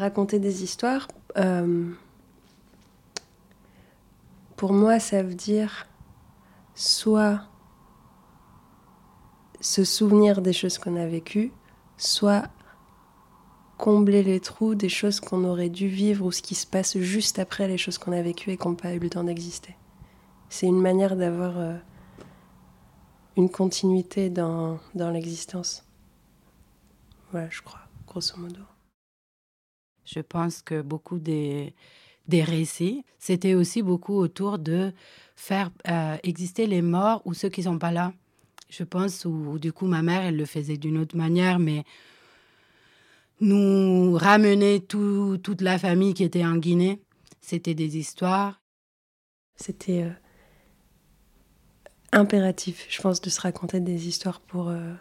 Raconter des histoires, euh, pour moi, ça veut dire soit se souvenir des choses qu'on a vécues, soit combler les trous des choses qu'on aurait dû vivre ou ce qui se passe juste après les choses qu'on a vécues et qui n'ont pas eu le temps d'exister. C'est une manière d'avoir euh, une continuité dans, dans l'existence. Voilà, je crois, grosso modo. Je pense que beaucoup des, des récits, c'était aussi beaucoup autour de faire euh, exister les morts ou ceux qui sont pas là. Je pense, ou, du coup, ma mère, elle le faisait d'une autre manière, mais nous ramener toute la famille qui était en Guinée, c'était des histoires. C'était euh, impératif, je pense, de se raconter des histoires pour, euh,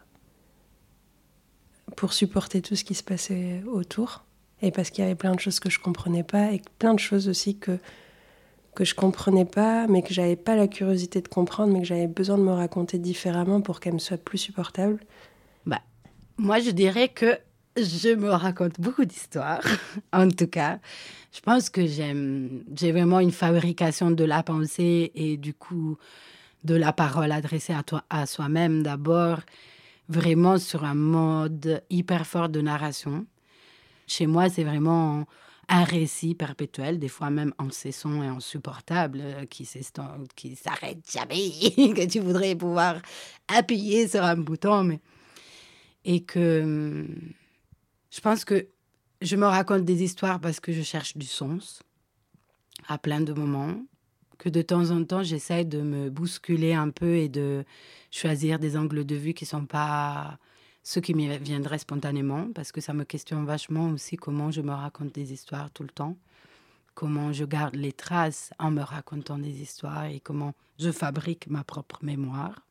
pour supporter tout ce qui se passait autour. Et parce qu'il y avait plein de choses que je comprenais pas et plein de choses aussi que, que je comprenais pas, mais que j'avais pas la curiosité de comprendre, mais que j'avais besoin de me raconter différemment pour qu'elle me soit plus supportable. Bah, moi, je dirais que je me raconte beaucoup d'histoires, en tout cas. Je pense que j'aime, j'ai vraiment une fabrication de la pensée et du coup de la parole adressée à, toi, à soi-même d'abord, vraiment sur un mode hyper fort de narration. Chez moi, c'est vraiment un récit perpétuel, des fois même incessant et insupportable, euh, qui s'arrête jamais, que tu voudrais pouvoir appuyer sur un bouton, mais et que hum, je pense que je me raconte des histoires parce que je cherche du sens à plein de moments, que de temps en temps j'essaie de me bousculer un peu et de choisir des angles de vue qui sont pas ce qui me viendrait spontanément, parce que ça me questionne vachement aussi comment je me raconte des histoires tout le temps, comment je garde les traces en me racontant des histoires et comment je fabrique ma propre mémoire.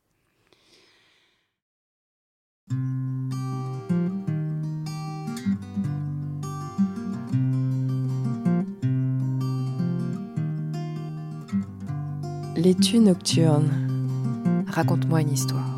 L'étui nocturne. Raconte-moi une histoire.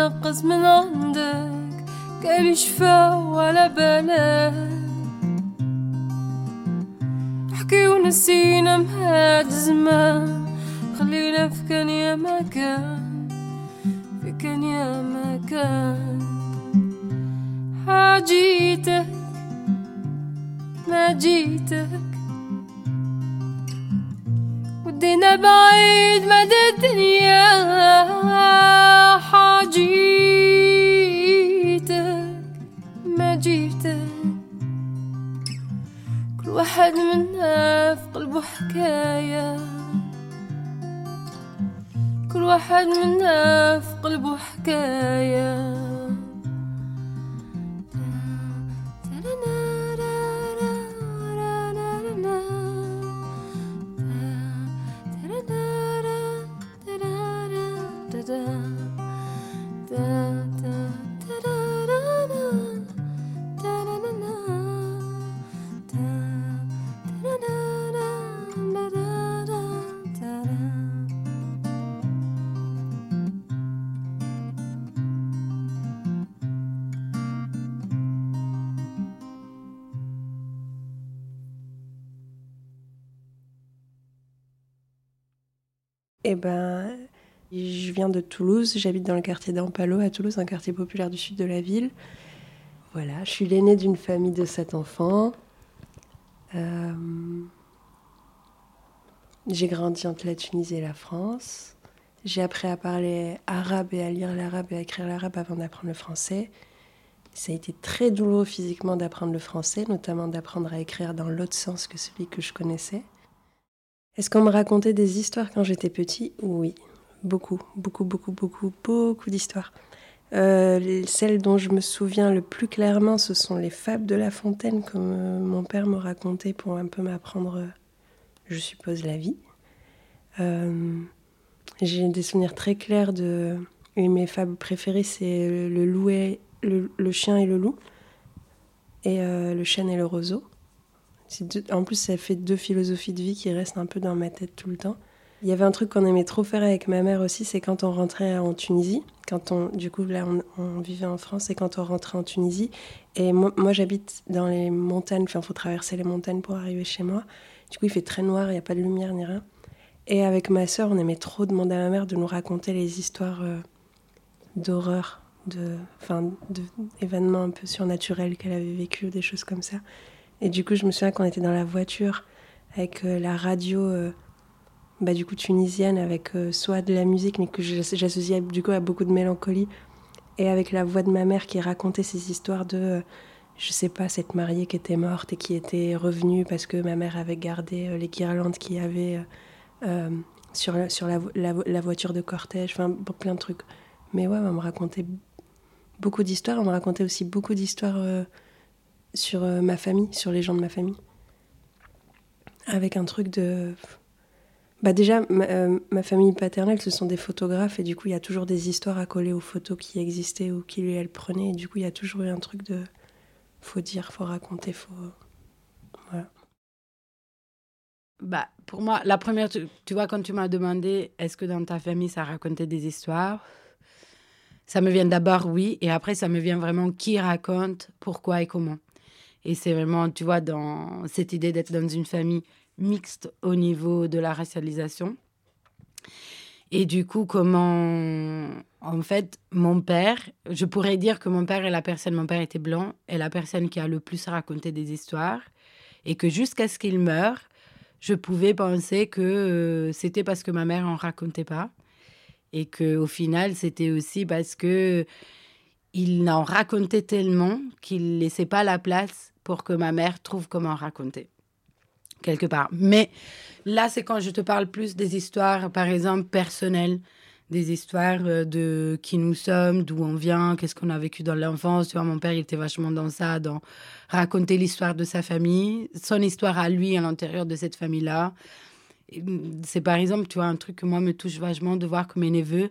ما تنقص من عندك قال شفا ولا بالك حكي ونسينا مهاد زمان خلينا في كان يا ما كان كان يا مكان. حاجيتك ما جيتك. ودينا بعيد مدى الدنيا. حاجيتك ما جيتك. كل واحد منا في قلبه حكاية. كل واحد منا في قلبه حكاية. Ben, je viens de Toulouse, j'habite dans le quartier d'Ampalo à Toulouse, un quartier populaire du sud de la ville. Voilà, je suis l'aînée d'une famille de sept enfants. Euh, J'ai grandi entre la Tunisie et la France. J'ai appris à parler arabe et à lire l'arabe et à écrire l'arabe avant d'apprendre le français. Ça a été très douloureux physiquement d'apprendre le français, notamment d'apprendre à écrire dans l'autre sens que celui que je connaissais. Est-ce qu'on me racontait des histoires quand j'étais petit? Oui, beaucoup, beaucoup, beaucoup, beaucoup, beaucoup d'histoires. Euh, les- celles dont je me souviens le plus clairement, ce sont les fables de La Fontaine que euh, mon père me racontait pour un peu m'apprendre, euh, je suppose, la vie. Euh, J'ai des souvenirs très clairs de... Une mes fables préférées, c'est le loup et... le, chien et le loup, et le chêne et le roseau. En plus, ça fait deux philosophies de vie qui restent un peu dans ma tête tout le temps. Il y avait un truc qu'on aimait trop faire avec ma mère aussi, c'est quand on rentrait en Tunisie, quand on, du coup là on, vivait en France et quand on rentrait en Tunisie. Et moi, j'habite dans les montagnes, enfin faut traverser les montagnes pour arriver chez moi. Du coup il fait très noir, il n'y a pas de lumière ni rien. Et avec ma sœur, on aimait trop demander à ma mère de nous raconter les histoires euh, d'horreur, de, enfin, d'événements un peu surnaturels qu'elle avait vécu, des choses comme ça. Et du coup je me souviens qu'on était dans la voiture avec euh, la radio. euh, bah, du coup tunisienne avec euh, soit de la musique mais que j'ass- j'associais du coup à beaucoup de mélancolie et avec la voix de ma mère qui racontait ces histoires de je sais pas cette mariée qui était morte et qui était revenue parce que ma mère avait gardé les guirlandes qu'il y avait sur, la, sur la, vo- la vo- la voiture de cortège enfin plein de trucs mais ouais on me racontait beaucoup d'histoires on me racontait aussi beaucoup d'histoires sur euh, ma famille sur les gens de ma famille avec un truc de bah déjà, ma, euh, ma famille paternelle, ce sont des photographes et du coup, il y a toujours des histoires à coller aux photos qui existaient ou qui lui, elle prenait. Et du coup, il y a toujours eu un truc de faut dire, faut raconter, faut. Voilà. Bah, pour moi, la première, tu vois, quand tu m'as demandé est-ce que dans ta famille ça racontait des histoires, ça me vient d'abord oui, et après ça me vient vraiment qui raconte, pourquoi et comment. Et c'est vraiment, tu vois, dans cette idée d'être dans une famille mixte au niveau de la racialisation. Et du coup, comment, en fait, mon père, je pourrais dire que mon père est la personne, mon père était blanc, est la personne qui a le plus raconté des histoires, et que jusqu'à ce qu'il meure, je pouvais penser que euh, c'était parce que ma mère en racontait pas et que au final c'était aussi parce que il en racontait tellement qu'il laissait pas la place pour que ma mère trouve comment raconter quelque part. Mais là c'est quand je te parle plus des histoires par exemple personnelles, des histoires euh, de qui nous sommes, d'où on vient, qu'est-ce qu'on a vécu dans l'enfance. Tu vois, mon père il était vachement dans ça, dans raconter l'histoire de sa famille, son histoire à lui à l'intérieur de cette famille-là. Mm, C'est par exemple, tu vois, un truc que moi me touche vachement de voir que mes neveux,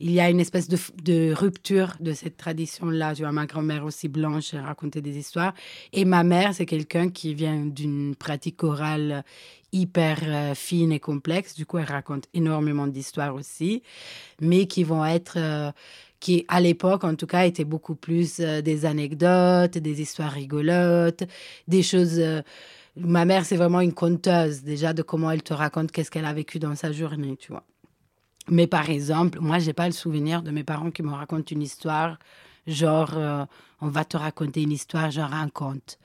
il y a une espèce de, rupture de cette tradition-là. Tu vois, ma grand-mère aussi blanche racontait des histoires. Et ma mère, c'est quelqu'un qui vient d'une pratique orale hyper euh, fine et complexe. Du coup, elle raconte énormément d'histoires aussi, mais qui vont être... euh, qui à l'époque en tout cas étaient beaucoup plus euh, des anecdotes, des histoires rigolotes, des choses. ma mère c'est vraiment une conteuse déjà de comment elle te raconte qu'est-ce qu'elle a vécu dans sa journée, tu vois. Mais par exemple, moi j'ai pas le souvenir de mes parents qui me racontent une histoire genre euh, on va te raconter une histoire genre un conte,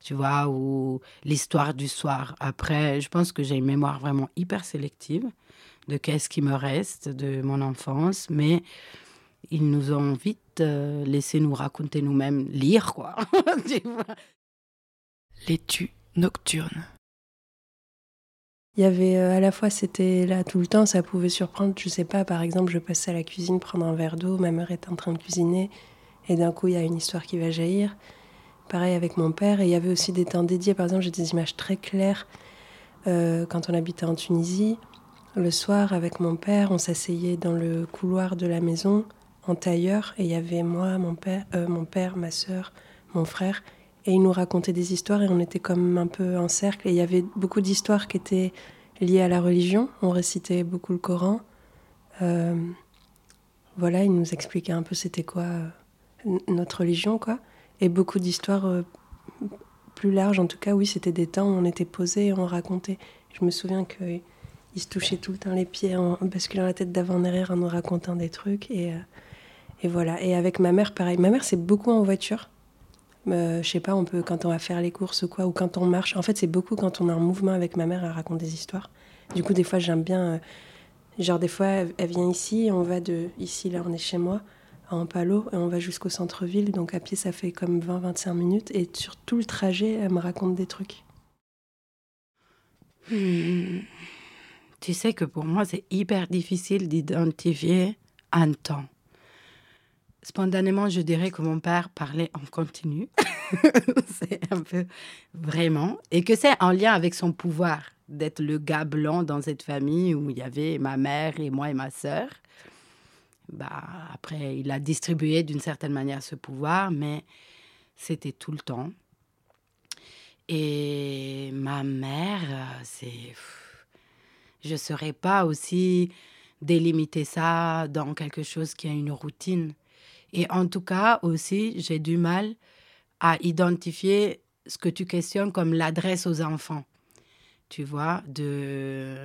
tu vois, ou l'histoire du soir. Après, je pense que j'ai une mémoire vraiment hyper sélective de qu'est-ce qui me reste de mon enfance, mais ils nous ont vite euh, laissé nous raconter nous-mêmes, lire, quoi. Tu vois. L'étu nocturne. Il il y avait euh, à la fois, c'était là tout le temps, ça pouvait surprendre. Je sais pas, par exemple, je passais à la cuisine prendre un verre d'eau, ma mère est en train de cuisiner, et d'un coup, il y a une histoire qui va jaillir. Pareil avec mon père, et il y avait aussi des temps dédiés. Par exemple, j'ai des images très claires euh, quand on habitait en Tunisie. Le soir, avec mon père, on s'asseyait dans le couloir de la maison, en tailleur, et il y avait moi, mon père, euh, mon père, ma sœur, mon frère, et il nous racontait des histoires et on était comme un peu en cercle. Et il y avait beaucoup d'histoires qui étaient liées à la religion. On récitait beaucoup le Coran. Euh, voilà, il nous expliquait un peu c'était quoi euh, notre religion, quoi. Et beaucoup d'histoires euh, plus larges. En tout cas, oui, c'était des temps où on était posé et on racontait. Je me souviens qu'il se touchait tout le temps les pieds en basculant la tête d'avant en arrière en nous racontant des trucs. Et, et voilà. Et avec ma mère, pareil. Ma mère, c'est beaucoup en voiture. Euh, je sais pas, on peut quand on va faire les courses ou quoi, ou quand on marche. En fait, c'est beaucoup quand on est en mouvement avec ma mère, elle raconte des histoires. Du coup, des fois, j'aime bien. Euh, genre, des fois, elle, vient ici, on va de. Ici, là, on est chez moi, en Palo, et on va jusqu'au centre-ville. Donc, à pied, ça fait comme 20-25 minutes. Et sur tout le trajet, elle me raconte des trucs. Hmm. Tu sais que pour moi, c'est hyper difficile d'identifier un temps spontanément, je dirais que mon père parlait en continu. c'est un peu vraiment. Et que c'est en lien avec son pouvoir d'être le gars blanc dans cette famille où il y avait ma mère et moi et ma sœur. Bah, après, il a distribué d'une certaine manière ce pouvoir, mais c'était tout le temps. Et ma mère, c'est. Je ne saurais pas aussi délimiter ça dans quelque chose qui a une routine. Et en tout cas, aussi, j'ai du mal à identifier ce que tu questionnes comme l'adresse aux enfants. Tu vois, de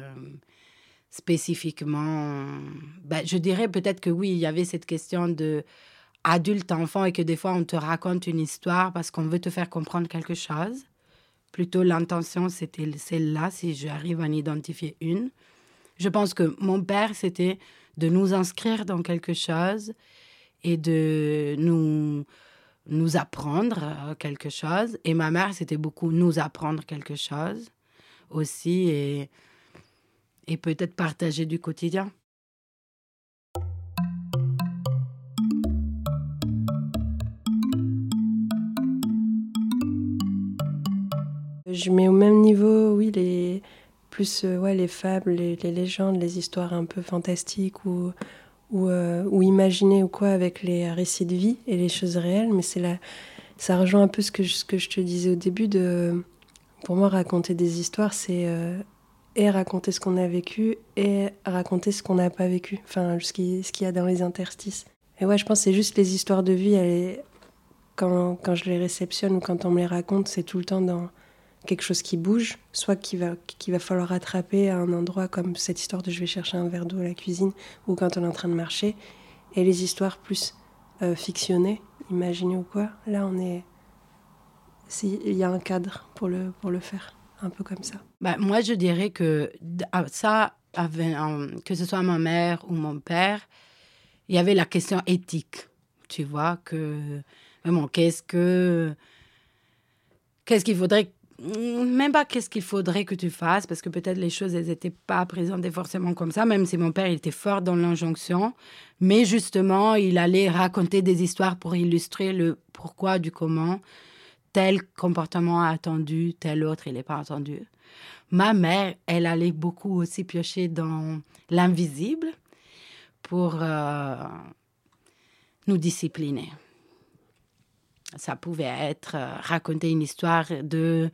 spécifiquement, ben, je dirais peut-être que oui, il y avait cette question de adulte-enfant et que des fois on te raconte une histoire parce qu'on veut te faire comprendre quelque chose. Plutôt l'intention, c'était celle-là, si j'arrive à en identifier une. Je pense que mon père, c'était de nous inscrire dans quelque chose et de nous, nous apprendre euh, quelque chose. Et ma mère, c'était beaucoup nous apprendre quelque chose aussi et, et peut-être partager du quotidien. Je mets au même niveau, oui, les plus euh, ouais, les fables, les, les, légendes, les histoires un peu fantastiques ou, ou, euh, ou imaginer ou quoi avec les récits de vie et les choses réelles, mais c'est là, ça rejoint un peu ce que, je, te disais au début de, pour moi, raconter des histoires, c'est euh, et raconter ce qu'on a vécu et raconter ce qu'on n'a pas vécu, enfin ce qu'il y a dans les interstices. Et ouais, je pense que c'est juste les histoires de vie, quand, quand je les réceptionne ou quand on me les raconte, c'est tout le temps dans quelque chose qui bouge, soit qu'il va, qu'il va falloir attraper à un endroit comme cette histoire de je vais chercher un verre d'eau à la cuisine ou quand on est en train de marcher, et les histoires plus euh, fictionnées, imaginées ou quoi, là on est... Il y a un cadre pour le, pour le faire, un peu comme ça. Bah, moi je dirais que ah, ça, que ce soit ma mère ou mon père, il y avait la question éthique, tu vois, que vraiment, qu'est-ce que... Qu'est-ce qu'il faudrait même pas qu'est-ce qu'il faudrait que tu fasses, parce que peut-être les choses, elles n'étaient pas présentées forcément comme ça, même si mon père il était fort dans l'injonction. Mais justement, il allait raconter des histoires pour illustrer le pourquoi du comment. Tel comportement attendu, tel autre, il n'est pas attendu. Ma mère, elle allait beaucoup aussi piocher dans l'invisible pour euh, nous discipliner ça pouvait être euh, raconter une histoire de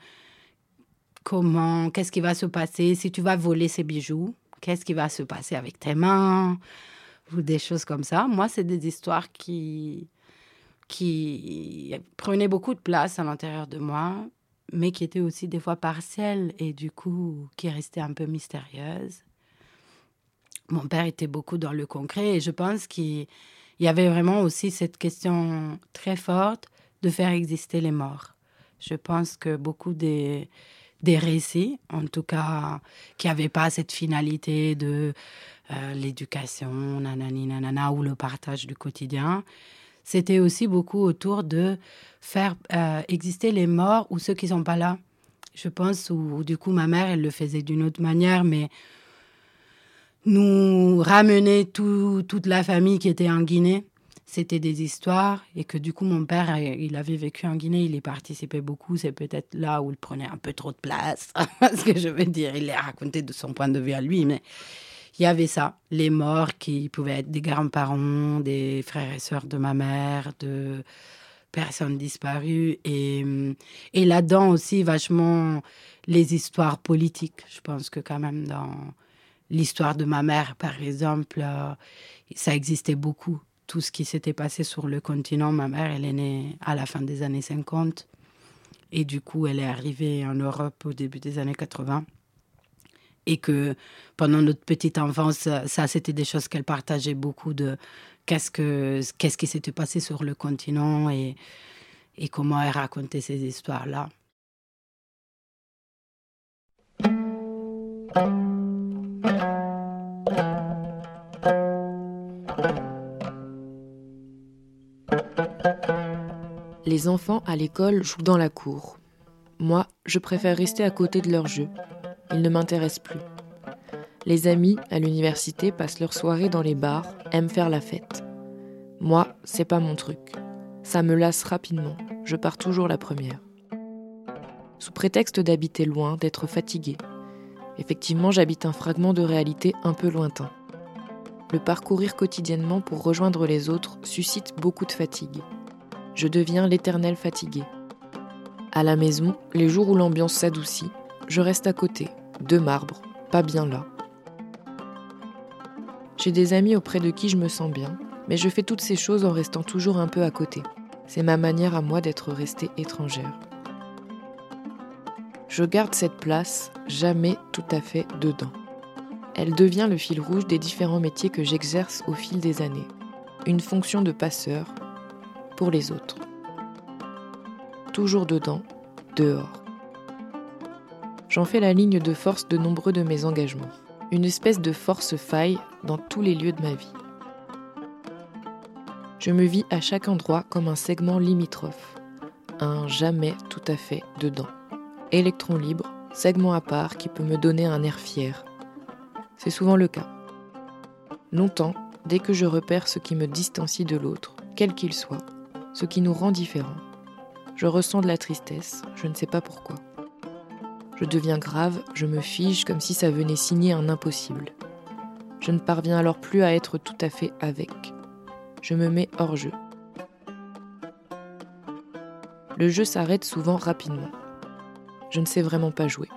comment, qu'est-ce qui va se passer si tu vas voler ces bijoux, qu'est-ce qui va se passer avec tes mains, ou des choses comme ça. Moi, c'est des histoires qui, qui prenaient beaucoup de place à l'intérieur de moi, mais qui étaient aussi des fois partielles et du coup qui restaient un peu mystérieuses. Mon père était beaucoup dans le concret et je pense qu'il y avait vraiment aussi cette question très forte de faire exister les morts. Je pense que beaucoup des, des récits, en tout cas, qui n'avaient pas cette finalité de euh, l'éducation, ou le partage du quotidien, c'était aussi beaucoup autour de faire euh, exister les morts ou ceux qui sont pas là je pense, où, du coup ma mère, elle le faisait d'une autre manière, mais nous ramener toute la famille qui était en Guinée. C'était des histoires et que du coup mon père, il avait vécu en Guinée, il y participait beaucoup. C'est peut-être là où il prenait un peu trop de place. Ce que je veux dire, il les raconté de son point de vue à lui, mais il y avait ça, les morts qui pouvaient être des grands-parents, des frères et sœurs de ma mère, de personnes disparues. Et, et là-dedans aussi, vachement les histoires politiques. Je pense que quand même dans l'histoire de ma mère, par exemple, euh, ça existait beaucoup. Tout ce qui s'était passé sur le continent, ma mère, elle est née à la fin des années 50. Et du coup, elle est arrivée en Europe au début des années 80 et que pendant notre petite enfance, ça, c'était des choses qu'elle partageait beaucoup de qu'est-ce, que, qu'est-ce qui s'était passé sur le continent et, et comment elle racontait ces histoires-là. Les enfants à l'école jouent dans la cour. Moi, je préfère rester à côté de leur jeu ils ne m'intéressent plus. Les amis à l'université passent leur soirée dans les bars, aiment faire la fête. Moi, c'est pas mon truc. Ça me lasse rapidement. Je pars toujours la première. Sous prétexte d'habiter loin, d'être fatigué. Effectivement, j'habite un fragment de réalité un peu lointain. Le parcourir quotidiennement pour rejoindre les autres suscite beaucoup de fatigue. Je deviens l'éternel fatigué. À la maison, les jours où l'ambiance s'adoucit, je reste à côté, de marbre, pas bien là. J'ai des amis auprès de qui je me sens bien, mais je fais toutes ces choses en restant toujours un peu à côté. C'est ma manière à moi d'être restée étrangère. Je garde cette place jamais tout à fait dedans. Elle devient le fil rouge des différents métiers que j'exerce au fil des années. Une fonction de passeur les autres. Toujours dedans, dehors. J'en fais la ligne de force de nombreux de mes engagements. Une espèce de force faille dans tous les lieux de ma vie. Je me vis à chaque endroit comme un segment limitrophe, un jamais tout à fait dedans. Électron libre, segment à part qui peut me donner un air fier. C'est souvent le cas. Longtemps, dès que je repère ce qui me distancie de l'autre, quel qu'il soit, ce qui nous rend différents, je ressens de la tristesse, je ne sais pas pourquoi. Je deviens grave, je me fige comme si ça venait signer un impossible. Je ne parviens alors plus à être tout à fait avec. Je me mets hors jeu. Le jeu s'arrête souvent rapidement. Je ne sais vraiment pas jouer.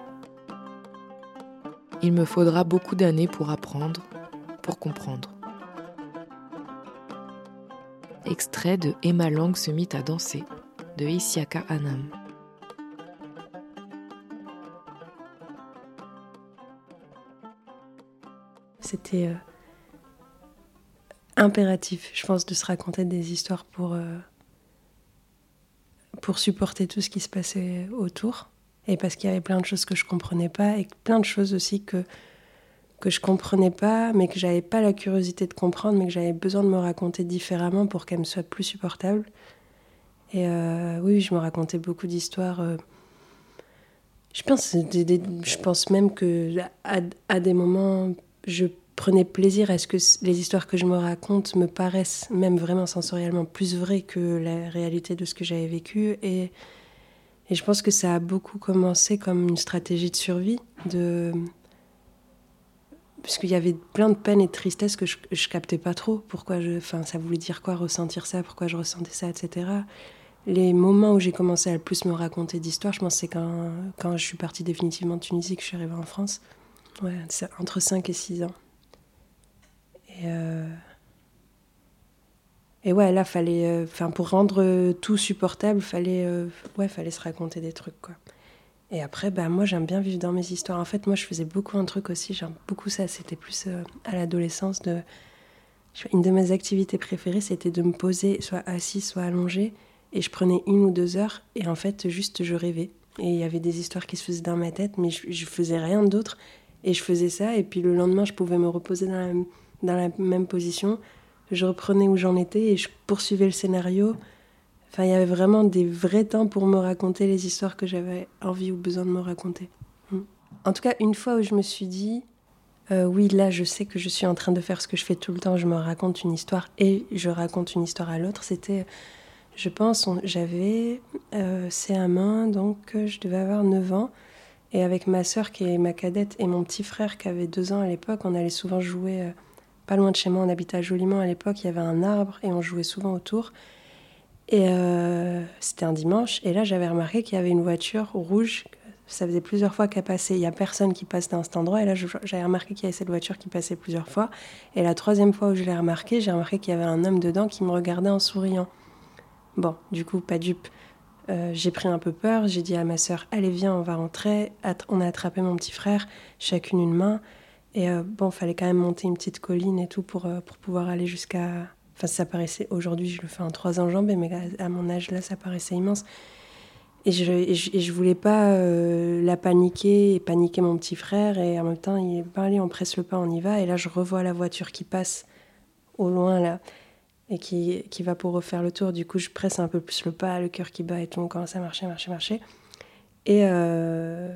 Il me faudra beaucoup d'années pour apprendre, pour comprendre. Extrait de Emma Lang se mit à danser de Isiaka Anam. c'était euh, impératif, je pense, de se raconter des histoires pour, euh, pour supporter tout ce qui se passait autour. Et parce qu'il y avait plein de choses que je comprenais pas et plein de choses aussi que, que je comprenais pas, mais que j'avais pas la curiosité de comprendre, mais que j'avais besoin de me raconter différemment pour qu'elles me soient plus supportables. Et euh, oui, je me racontais beaucoup d'histoires. je, pense, je pense même que à, à des moments, je prenais plaisir à ce que les histoires que je me raconte me paraissent même vraiment sensoriellement plus vraies que la réalité de ce que j'avais vécu. Et, et, je pense que ça a beaucoup commencé comme une stratégie de survie, de... parce qu'il y avait plein de peine et de tristesse que je, je captais pas trop. Pourquoi je, enfin, ça voulait dire quoi ressentir ça, pourquoi je ressentais ça, etc. Les moments où j'ai commencé à le plus me raconter d'histoires, je pense c'est quand, quand je suis partie définitivement de Tunisie que je suis arrivée en France. Ouais, entre 5 et 6 ans. Et, euh, et ouais, là, fallait, euh, enfin, pour rendre euh, tout supportable, fallait, ouais, fallait se raconter des trucs, quoi. Et après, bah, moi, j'aime bien vivre dans mes histoires. En fait, moi, je faisais beaucoup un truc aussi, j'aime beaucoup ça. C'était plus à l'adolescence. De... Une de mes activités préférées, c'était de me poser, soit assis, soit allongé. Et je prenais une ou deux heures. Et en fait, juste, je rêvais. Et il y avait des histoires qui se faisaient dans ma tête, mais je, je faisais rien d'autre. Et je faisais ça. Et puis le lendemain, je pouvais me reposer dans la dans la même position. Je reprenais où j'en étais et je poursuivais le scénario. Enfin, il y avait vraiment des vrais temps pour me raconter les histoires que j'avais envie ou besoin de me raconter. Mm. En tout cas, une fois où je me suis dit, euh, oui, là, je sais que je suis en train de faire ce que je fais tout le temps, je me raconte une histoire et je raconte une histoire à l'autre, c'était, je pense, j'avais euh, CM1, donc euh, je devais avoir 9 ans. Et avec ma sœur qui est ma cadette et mon petit frère qui avait 2 ans à l'époque, on allait souvent jouer euh, pas loin de chez moi, on habitait à Joliment à l'époque, il y avait un arbre et on jouait souvent autour. Et c'était un dimanche, et là j'avais remarqué qu'il y avait une voiture rouge ça faisait plusieurs fois qu'elle passait. Il n'y a personne qui passe dans cet endroit. Et là, j'avais remarqué qu'il y avait cette voiture qui passait plusieurs fois. Et la troisième fois où je l'ai remarqué, j'ai remarqué qu'il y avait un homme dedans qui me regardait en souriant. Bon, du coup, pas dupe. Euh, j'ai pris un peu peur. J'ai dit à ma sœur Allez, viens, on va rentrer. On a attrapé mon petit frère, chacune une main. Et euh, bon, fallait quand même monter une petite colline et tout pour, euh, pour pouvoir aller jusqu'à. Enfin, ça paraissait. Aujourd'hui, je le fais en trois enjambées, mais à mon âge là, ça paraissait immense. Et je, et je, voulais pas euh, la paniquer et paniquer mon petit frère. Et en même temps, il est allez, on presse le pas, on y va. Et là, je revois la voiture qui passe au loin, là, et qui, qui va pour refaire le tour. Du coup, je presse un peu plus le pas, le cœur qui bat et tout. On commence à marcher, marcher, marcher. Et euh,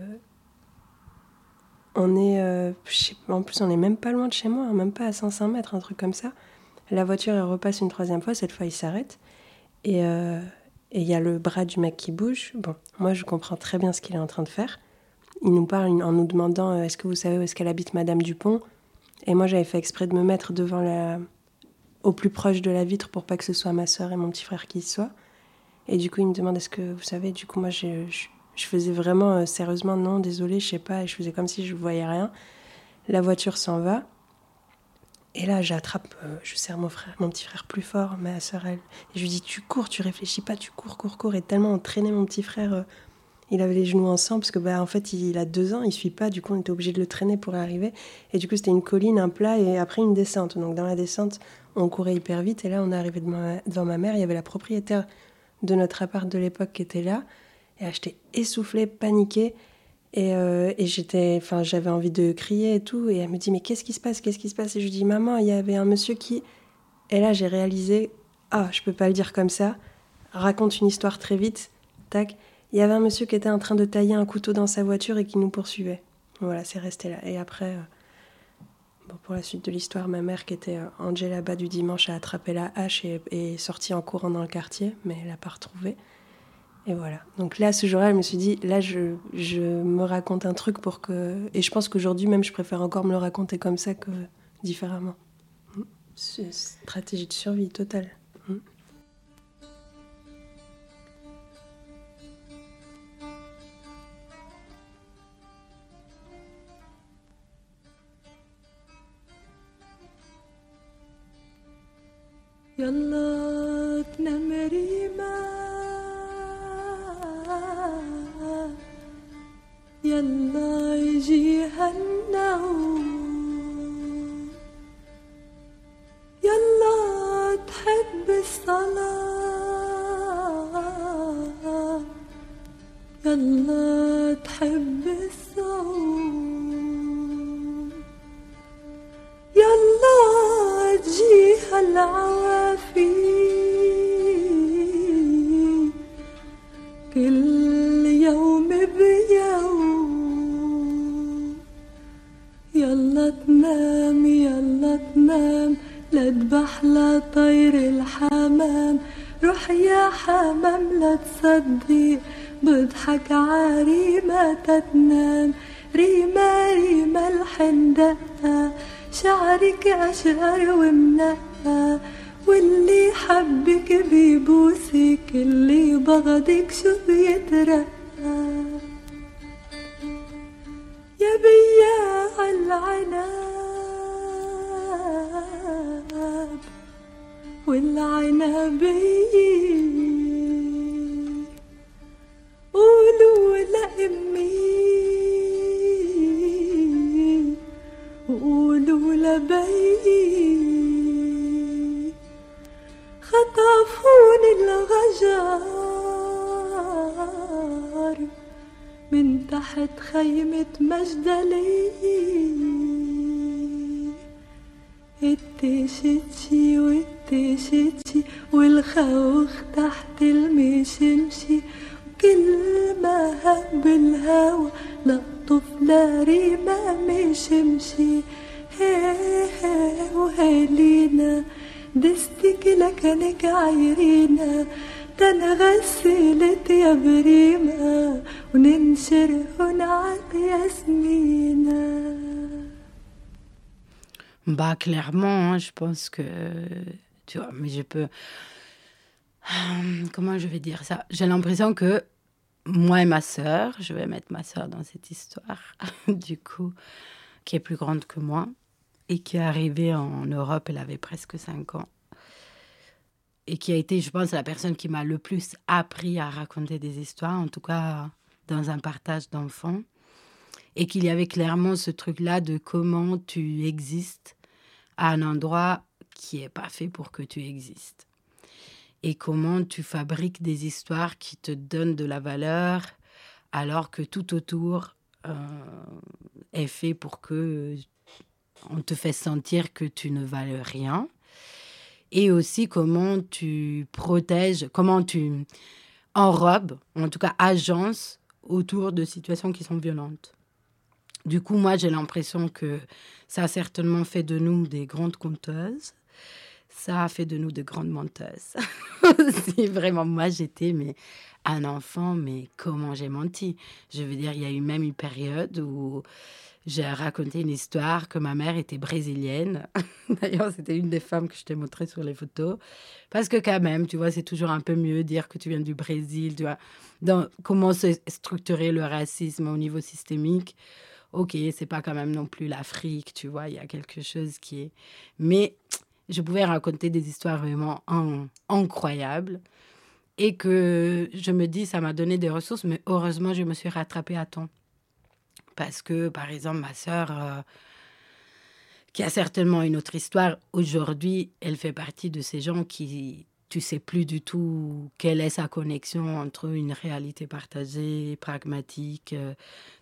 on est. Euh, en plus, on est même pas loin de chez moi, hein, même pas à 105 mètres, un truc comme ça. La voiture, repasse une troisième fois. Cette fois, il s'arrête. Et et il y a le bras du mec qui bouge. Bon, moi je comprends très bien ce qu'il est en train de faire. Il nous parle en nous demandant euh, est-ce que vous savez où est-ce qu'elle habite Madame Dupont? Et moi j'avais fait exprès de me mettre devant la... au plus proche de la vitre pour pas que ce soit ma soeur et mon petit frère qui y soient. Et du coup il me demande est-ce que vous savez? Du coup moi je, je, faisais vraiment euh, sérieusement non, désolé, je sais pas. Et je faisais comme si je voyais rien. La voiture s'en va. Et là, j'attrape, euh, je serre mon frère, mon petit frère plus fort, ma soeur elle. Et je lui dis Tu cours, tu réfléchis pas, tu cours, cours, cours. Et tellement on traînait mon petit frère, euh, il avait les genoux ensemble, parce que bah, en fait, il, a deux ans, il suit pas, du coup, on était obligé de le traîner pour arriver. Et du coup, c'était une colline, un plat, et après une descente. Donc, dans la descente, on courait hyper vite. Et là, on est arrivé devant ma mère, il y avait la propriétaire de notre appart de l'époque qui était là. Et j'étais essoufflée, paniquée. Et, euh, et j'étais, enfin, j'avais envie de crier et tout. Et elle me dit, mais qu'est-ce qui se passe? Qu'est-ce qui se passe? Et je lui dis, maman, il y avait un monsieur qui. Et là, j'ai réalisé, ah, je peux pas le dire comme ça. Raconte une histoire très vite. Tac. Il y avait un monsieur qui était en train de tailler un couteau dans sa voiture et qui nous poursuivait. Voilà, c'est resté là. Et après, euh, pour la suite de l'histoire, ma mère, qui était euh, Angela bas du dimanche, a attrapé la hache et est sortie en courant dans le quartier, mais elle l'a pas retrouvée. Et voilà. Donc là, ce jour-là, je me suis dit, là, je, je, me raconte un truc pour que. Et je pense qu'aujourd'hui, même, je préfère encore me le raconter comme ça que différemment. Hmm. C'est stratégie de survie totale. Hmm. يلا يجيها النوم يلا تحب الصلاة يلا تحب الصوم يلا تجيها العوافي كل يلا تنام. يلا تنام لذبح لطير الحمام. روح يا حمام لا تصدق بضحك عريمة تتنام. ريمة ريمة الحندقة. شعرك أشقر ومنقى. واللي حبك بيبوسك اللي بغضك شو بيترقى يا بياع العناب والعنبية قولوا لأمي وقولوا لبيي خطفوني الغجار من تحت خيمة مجدلي. التشتشي والتشتشي تشتشي والخوخ تحت المشمشي. كلمة بالهوا لطف لاريما مشمشي. هي هي وهالينا دستك لكنك عايرينا تنا غسلت يا بريمة وننشر هنعط ياسمينة Bah, clairement, hein, je pense que. Tu vois, mais je peux. Comment je vais dire ça J'ai l'impression que moi et ma sœur, je vais mettre ma sœur dans cette histoire, du coup, qui est plus grande que moi et qui est arrivée en Europe, elle avait presque 5 ans. Et qui a été, je pense, la personne qui m'a le plus appris à raconter des histoires, en tout cas dans un partage d'enfants. Et qu'il y avait clairement ce truc-là de comment tu existes à un endroit qui n'est pas fait pour que tu existes. Et comment tu fabriques des histoires qui te donnent de la valeur alors que tout autour euh, est fait pour que on te fait sentir que tu ne vales rien. Et aussi comment tu protèges, comment tu enrobes, en tout cas agences autour de situations qui sont violentes. Du coup, moi, j'ai l'impression que ça a certainement fait de nous des grandes conteuses. Ça a fait de nous de grandes menteuses. si vraiment, moi, j'étais mais un enfant, mais comment j'ai menti? Je veux dire, il y a eu même une période où j'ai raconté une histoire que ma mère était brésilienne. D'ailleurs, c'était une des femmes que je t'ai montré sur les photos. Parce que quand même, tu vois, c'est toujours un peu mieux dire que tu viens du Brésil, tu comment se structurer le racisme au niveau systémique ok, c'est pas quand même non plus l'Afrique, tu vois, il y a quelque chose qui est. Mais je pouvais raconter des histoires vraiment incroyables et que je me dis, ça m'a donné des ressources, mais heureusement, je me suis rattrapée à temps. Parce que, par exemple, ma sœur, euh, qui a certainement une autre histoire, aujourd'hui, elle fait partie de ces gens qui tu sais plus du tout quelle est sa connexion entre une réalité partagée, pragmatique, euh,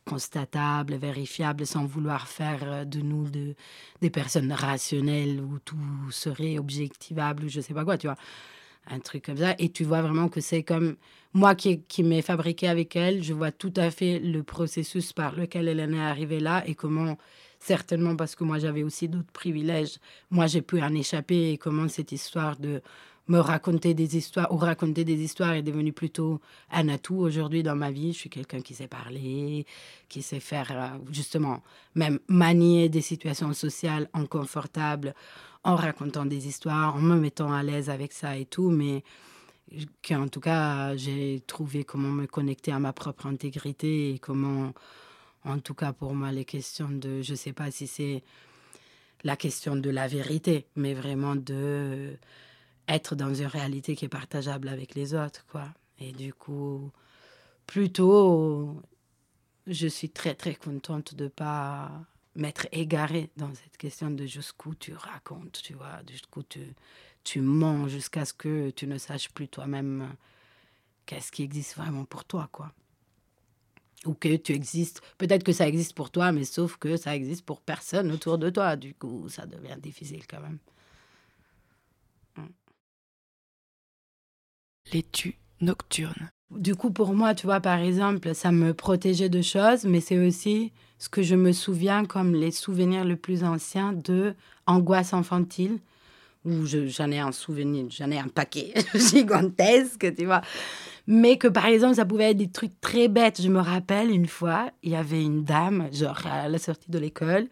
constatable, vérifiable, sans vouloir faire euh, de nous de, des personnes rationnelles où tout serait objectivable ou je sais pas quoi, tu vois. Un truc comme ça. Et tu vois vraiment que c'est comme moi qui, qui m'ai fabriqué avec elle, je vois tout à fait le processus par lequel elle en est arrivée là et comment, certainement parce que moi j'avais aussi d'autres privilèges, moi j'ai pu en échapper et comment cette histoire de me raconter des histoires ou raconter des histoires est devenu plutôt un atout aujourd'hui dans ma vie. Je suis quelqu'un qui sait parler, qui sait faire euh, justement même manier des situations sociales inconfortables en racontant des histoires, en me mettant à l'aise avec ça et tout, mais qu'en tout cas j'ai trouvé comment me connecter à ma propre intégrité et comment, en tout cas pour moi, les questions de, je sais pas si c'est la question de la vérité, mais vraiment de être dans une réalité qui est partageable avec les autres, quoi. Et du coup, plutôt, je suis très, très contente de pas m'être égarée dans cette question de jusqu'où tu racontes, tu vois, jusqu'où tu, tu mens jusqu'à ce que tu ne saches plus toi-même qu'est-ce qui existe vraiment pour toi, quoi. Ou que tu existes, peut-être que ça existe pour toi, mais sauf que ça existe pour personne autour de toi. Du coup, ça devient difficile quand même. l'étu nocturne. Du coup, pour moi, tu vois, par exemple, ça me protégeait de choses, mais c'est aussi ce que je me souviens comme les souvenirs les plus anciens de angoisse infantile, où j'en ai un souvenir, j'en ai un paquet gigantesque, tu vois. Mais que par exemple, ça pouvait être des trucs très bêtes. Je me rappelle une fois, il y avait une dame, genre à la sortie de l'école,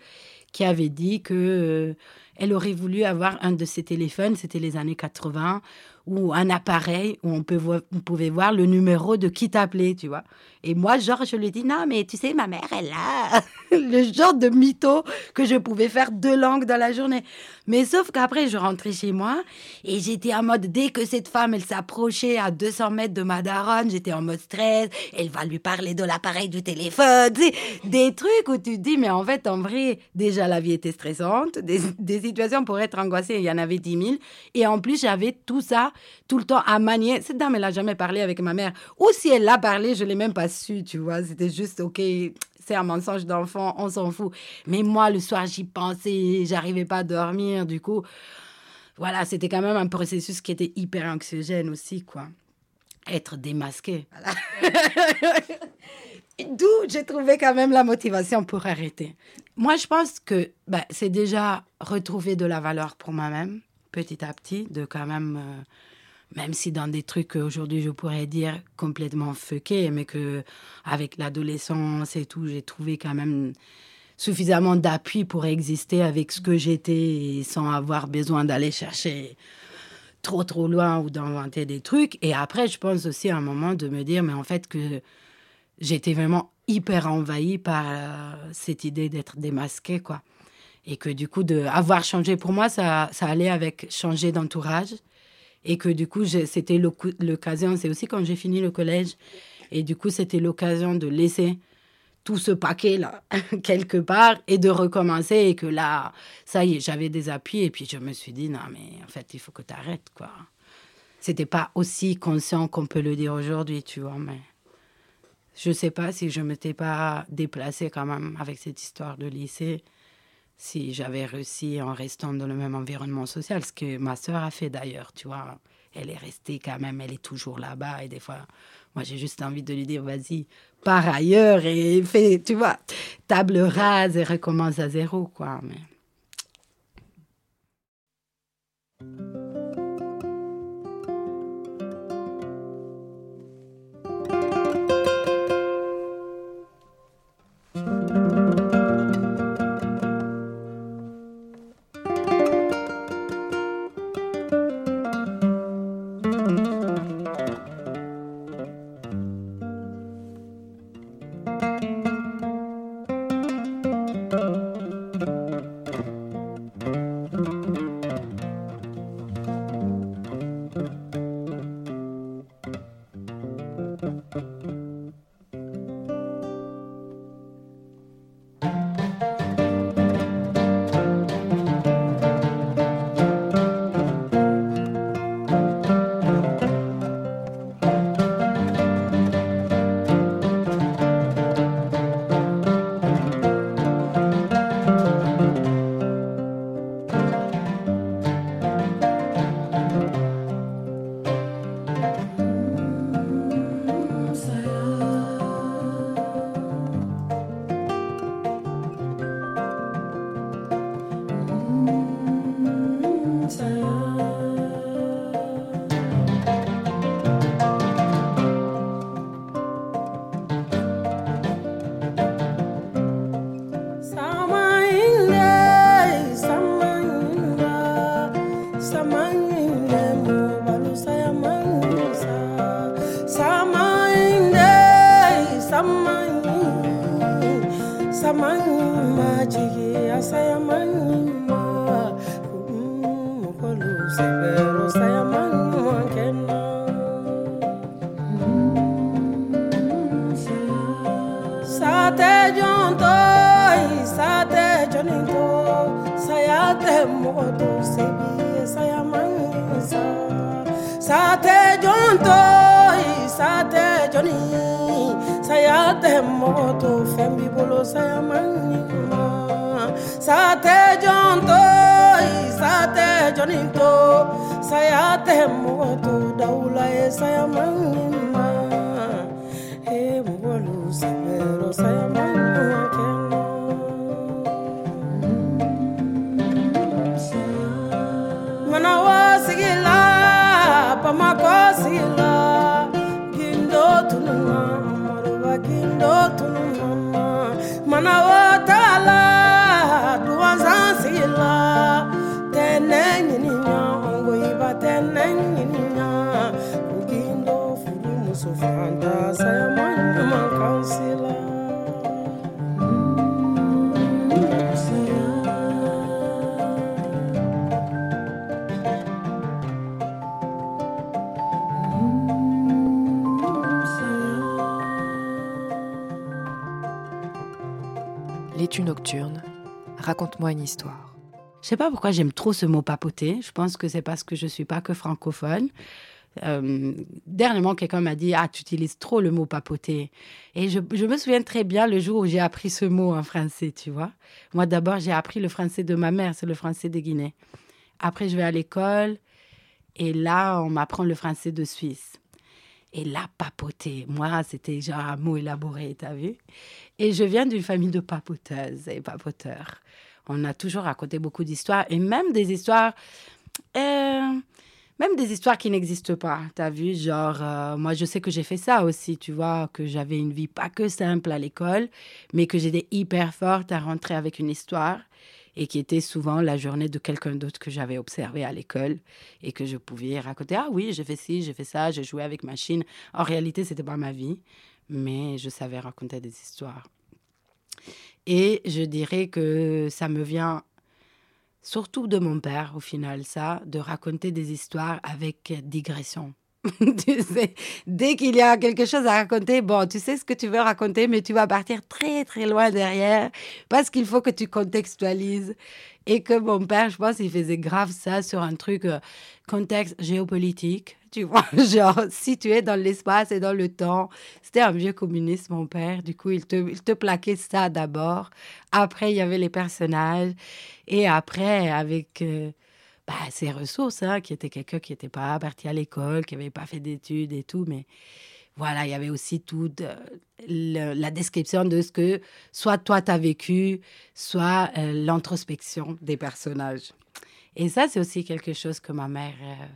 qui avait dit que euh, elle aurait voulu avoir un de ces téléphones, c'était les années 80, ou un appareil où on, peut on pouvait voir le numéro de qui t'appelait, tu vois. Et moi, genre, je lui dis, non, mais tu sais, ma mère, elle a le genre de mytho que je pouvais faire deux langues dans la journée. Mais sauf qu'après, je rentrais chez moi et j'étais en mode, dès que cette femme, elle s'approchait à 200 mètres de ma daronne, j'étais en mode stress, elle va lui parler de l'appareil du téléphone, des trucs où tu te dis, mais en fait, en vrai, déjà, la vie était stressante, des, des situations pour être angoissée, il y en avait 10 000. Et en plus, j'avais tout ça tout le temps à manier. Cette dame, elle n'a jamais parlé avec ma mère. Ou si elle l'a parlé, je ne l'ai même pas su, tu vois. C'était juste, OK, c'est un mensonge d'enfant, on s'en fout. Mais moi, le soir, j'y pensais, j'arrivais pas à dormir. Du coup, voilà, c'était quand même un processus qui était hyper anxiogène aussi, quoi. Être démasqué. Voilà. D'où j'ai trouvé quand même la motivation pour arrêter. Moi, je pense que bah, c'est déjà retrouver de la valeur pour moi-même, petit à petit, de quand même, euh, même si dans des trucs aujourd'hui, je pourrais dire complètement fuckés, mais que avec l'adolescence et tout, j'ai trouvé quand même suffisamment d'appui pour exister avec ce que j'étais sans avoir besoin d'aller chercher trop trop loin ou d'inventer des trucs. Et après, je pense aussi à un moment de me dire, mais en fait que j'étais vraiment hyper envahie par euh, cette idée d'être démasquée, quoi. Et que du coup, de avoir changé, pour moi, ça, ça allait avec changer d'entourage. Et que du coup, c'était l'occasion, c'est aussi quand j'ai fini le collège. Et du coup, c'était l'occasion de laisser tout ce paquet-là quelque part et de recommencer. Et que là, ça y est, j'avais des appuis. Et puis je me suis dit, non, mais en fait, il faut que tu arrêtes, quoi. C'était pas aussi conscient qu'on peut le dire aujourd'hui, tu vois, mais je sais pas si je m'étais pas déplacée quand même avec cette histoire de lycée, si j'avais réussi en restant dans le même environnement social, ce que ma sœur a fait d'ailleurs, tu vois. Elle est restée quand même, elle est toujours là-bas et des fois, moi j'ai juste envie de lui dire, vas-y, par ailleurs et fais, tu vois, table rase et recommence à zéro, quoi. Mais... L'étu nocturne, raconte-moi une histoire. Je sais pas pourquoi j'aime trop ce mot papoter. Je pense que c'est parce que je suis pas que francophone. Euh, dernièrement, quelqu'un m'a dit Ah, tu utilises trop le mot papoter. Et je, me souviens très bien le jour où j'ai appris ce mot en français, tu vois. Moi, d'abord, j'ai appris le français de ma mère, c'est le français de Guinée. Après, je vais à l'école et là, on m'apprend le français de Suisse. Et là, papoter. Moi, c'était genre un mot élaboré, t'as vu Et je viens d'une famille de papoteuses et papoteurs. On a toujours raconté beaucoup d'histoires et même des histoires. euh, même des histoires qui n'existent pas, t'as vu Genre, euh, moi, je sais que j'ai fait ça aussi, tu vois, que j'avais une vie pas que simple à l'école, mais que j'étais hyper forte à rentrer avec une histoire et qui était souvent la journée de quelqu'un d'autre que j'avais observé à l'école et que je pouvais raconter ah oui j'ai fait ci j'ai fait ça j'ai joué avec machine en réalité c'était pas ma vie mais je savais raconter des histoires. Et je dirais que ça me vient surtout de mon père au final ça de raconter des histoires avec digression tu sais, dès qu'il y a quelque chose à raconter, bon, tu sais ce que tu veux raconter, mais tu vas partir très, très loin derrière parce qu'il faut que tu contextualises. Et que mon père, je pense, il faisait grave ça sur un truc euh, contexte géopolitique, tu vois, genre situé dans l'espace et dans le temps. C'était un vieux communiste, mon père. Du coup, il te, il te plaquait ça d'abord. Après, il y avait les personnages. Et après, avec... euh, bah, ses ressources, hein, qui était quelqu'un qui n'était pas parti à l'école, qui n'avait pas fait d'études et tout, mais voilà, il y avait aussi toute la description de ce que soit toi tu as vécu, soit euh, l'introspection des personnages. Et ça, c'est aussi quelque chose que ma mère euh,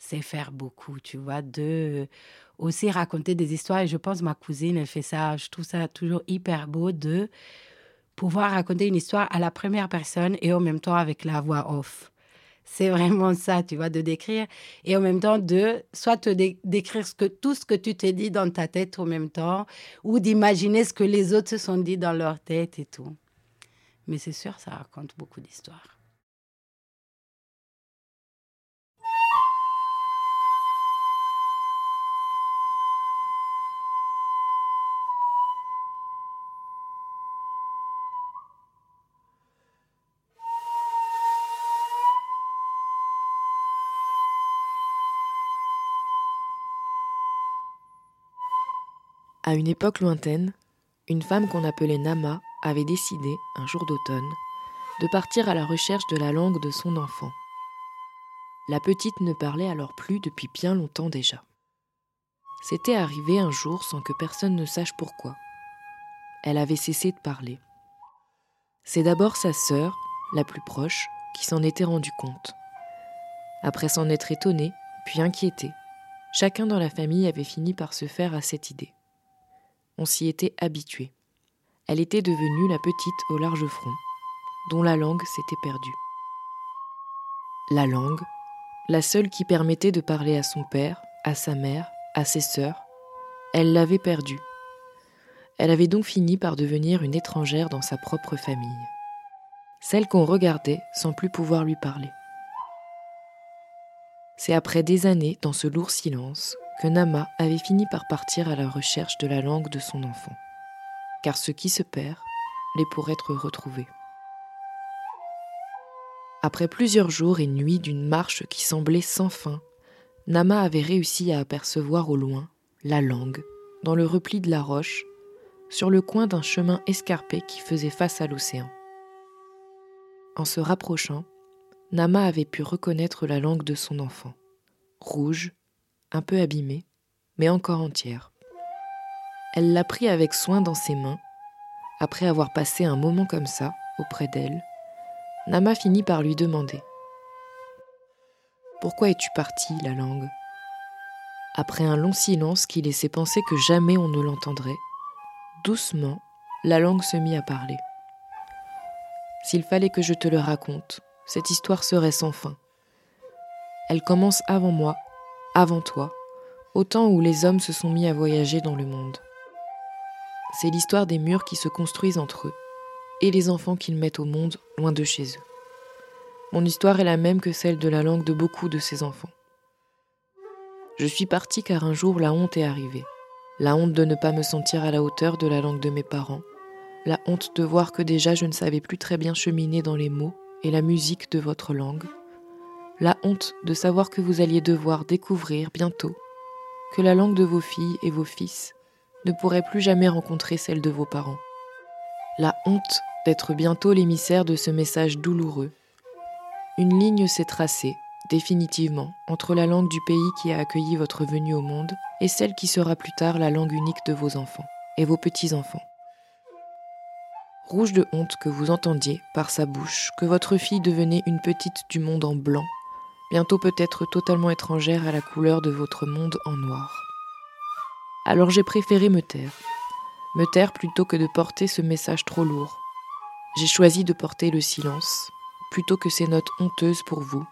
sait faire beaucoup, tu vois, de euh, aussi raconter des histoires. Et je pense ma cousine, elle fait ça, je trouve ça toujours hyper beau de pouvoir raconter une histoire à la première personne et en même temps avec la voix off. C'est vraiment ça, tu vois, de décrire et en même temps de soit te dé- décrire ce que, tout ce que tu t'es dit dans ta tête en même temps ou d'imaginer ce que les autres se sont dit dans leur tête et tout. Mais c'est sûr, ça raconte beaucoup d'histoires. À une époque lointaine, une femme qu'on appelait Nama avait décidé, un jour d'automne, de partir à la recherche de la langue de son enfant. La petite ne parlait alors plus depuis bien longtemps déjà. C'était arrivé un jour sans que personne ne sache pourquoi. Elle avait cessé de parler. C'est d'abord sa sœur, la plus proche, qui s'en était rendu compte. Après s'en être étonnée, puis inquiétée, chacun dans la famille avait fini par se faire à cette idée on s'y était habitué. Elle était devenue la petite au large front, dont la langue s'était perdue. La langue, la seule qui permettait de parler à son père, à sa mère, à ses sœurs, elle l'avait perdue. Elle avait donc fini par devenir une étrangère dans sa propre famille, celle qu'on regardait sans plus pouvoir lui parler. C'est après des années dans ce lourd silence que Nama avait fini par partir à la recherche de la langue de son enfant. Car ce qui se perd l'est pour être retrouvé. Après plusieurs jours et nuits d'une marche qui semblait sans fin, Nama avait réussi à apercevoir au loin la langue, dans le repli de la roche, sur le coin d'un chemin escarpé qui faisait face à l'océan. En se rapprochant, Nama avait pu reconnaître la langue de son enfant, rouge, un peu abîmée, mais encore entière. Elle l'a pris avec soin dans ses mains. Après avoir passé un moment comme ça, auprès d'elle, Nama finit par lui demander Pourquoi es-tu partie, la langue? Après un long silence qui laissait penser que jamais on ne l'entendrait, doucement, la langue se mit à parler. S'il fallait que je te le raconte, cette histoire serait sans fin. Elle commence avant moi, avant toi, au temps où les hommes se sont mis à voyager dans le monde. C'est l'histoire des murs qui se construisent entre eux et les enfants qu'ils mettent au monde loin de chez eux. Mon histoire est la même que celle de la langue de beaucoup de ces enfants. Je suis partie car un jour la honte est arrivée. La honte de ne pas me sentir à la hauteur de la langue de mes parents. La honte de voir que déjà je ne savais plus très bien cheminer dans les mots et la musique de votre langue. La honte de savoir que vous alliez devoir découvrir bientôt que la langue de vos filles et vos fils ne pourrait plus jamais rencontrer celle de vos parents. La honte d'être bientôt l'émissaire de ce message douloureux. Une ligne s'est tracée, définitivement, entre la langue du pays qui a accueilli votre venue au monde et celle qui sera plus tard la langue unique de vos enfants et vos petits-enfants. Rouge de honte que vous entendiez, par sa bouche, que votre fille devenait une petite du monde en blanc, bientôt peut-être totalement étrangère à la couleur de votre monde en noir. Alors j'ai préféré me taire. Me taire plutôt que de porter ce message trop lourd. J'ai choisi de porter le silence, plutôt que ces notes honteuses pour vous,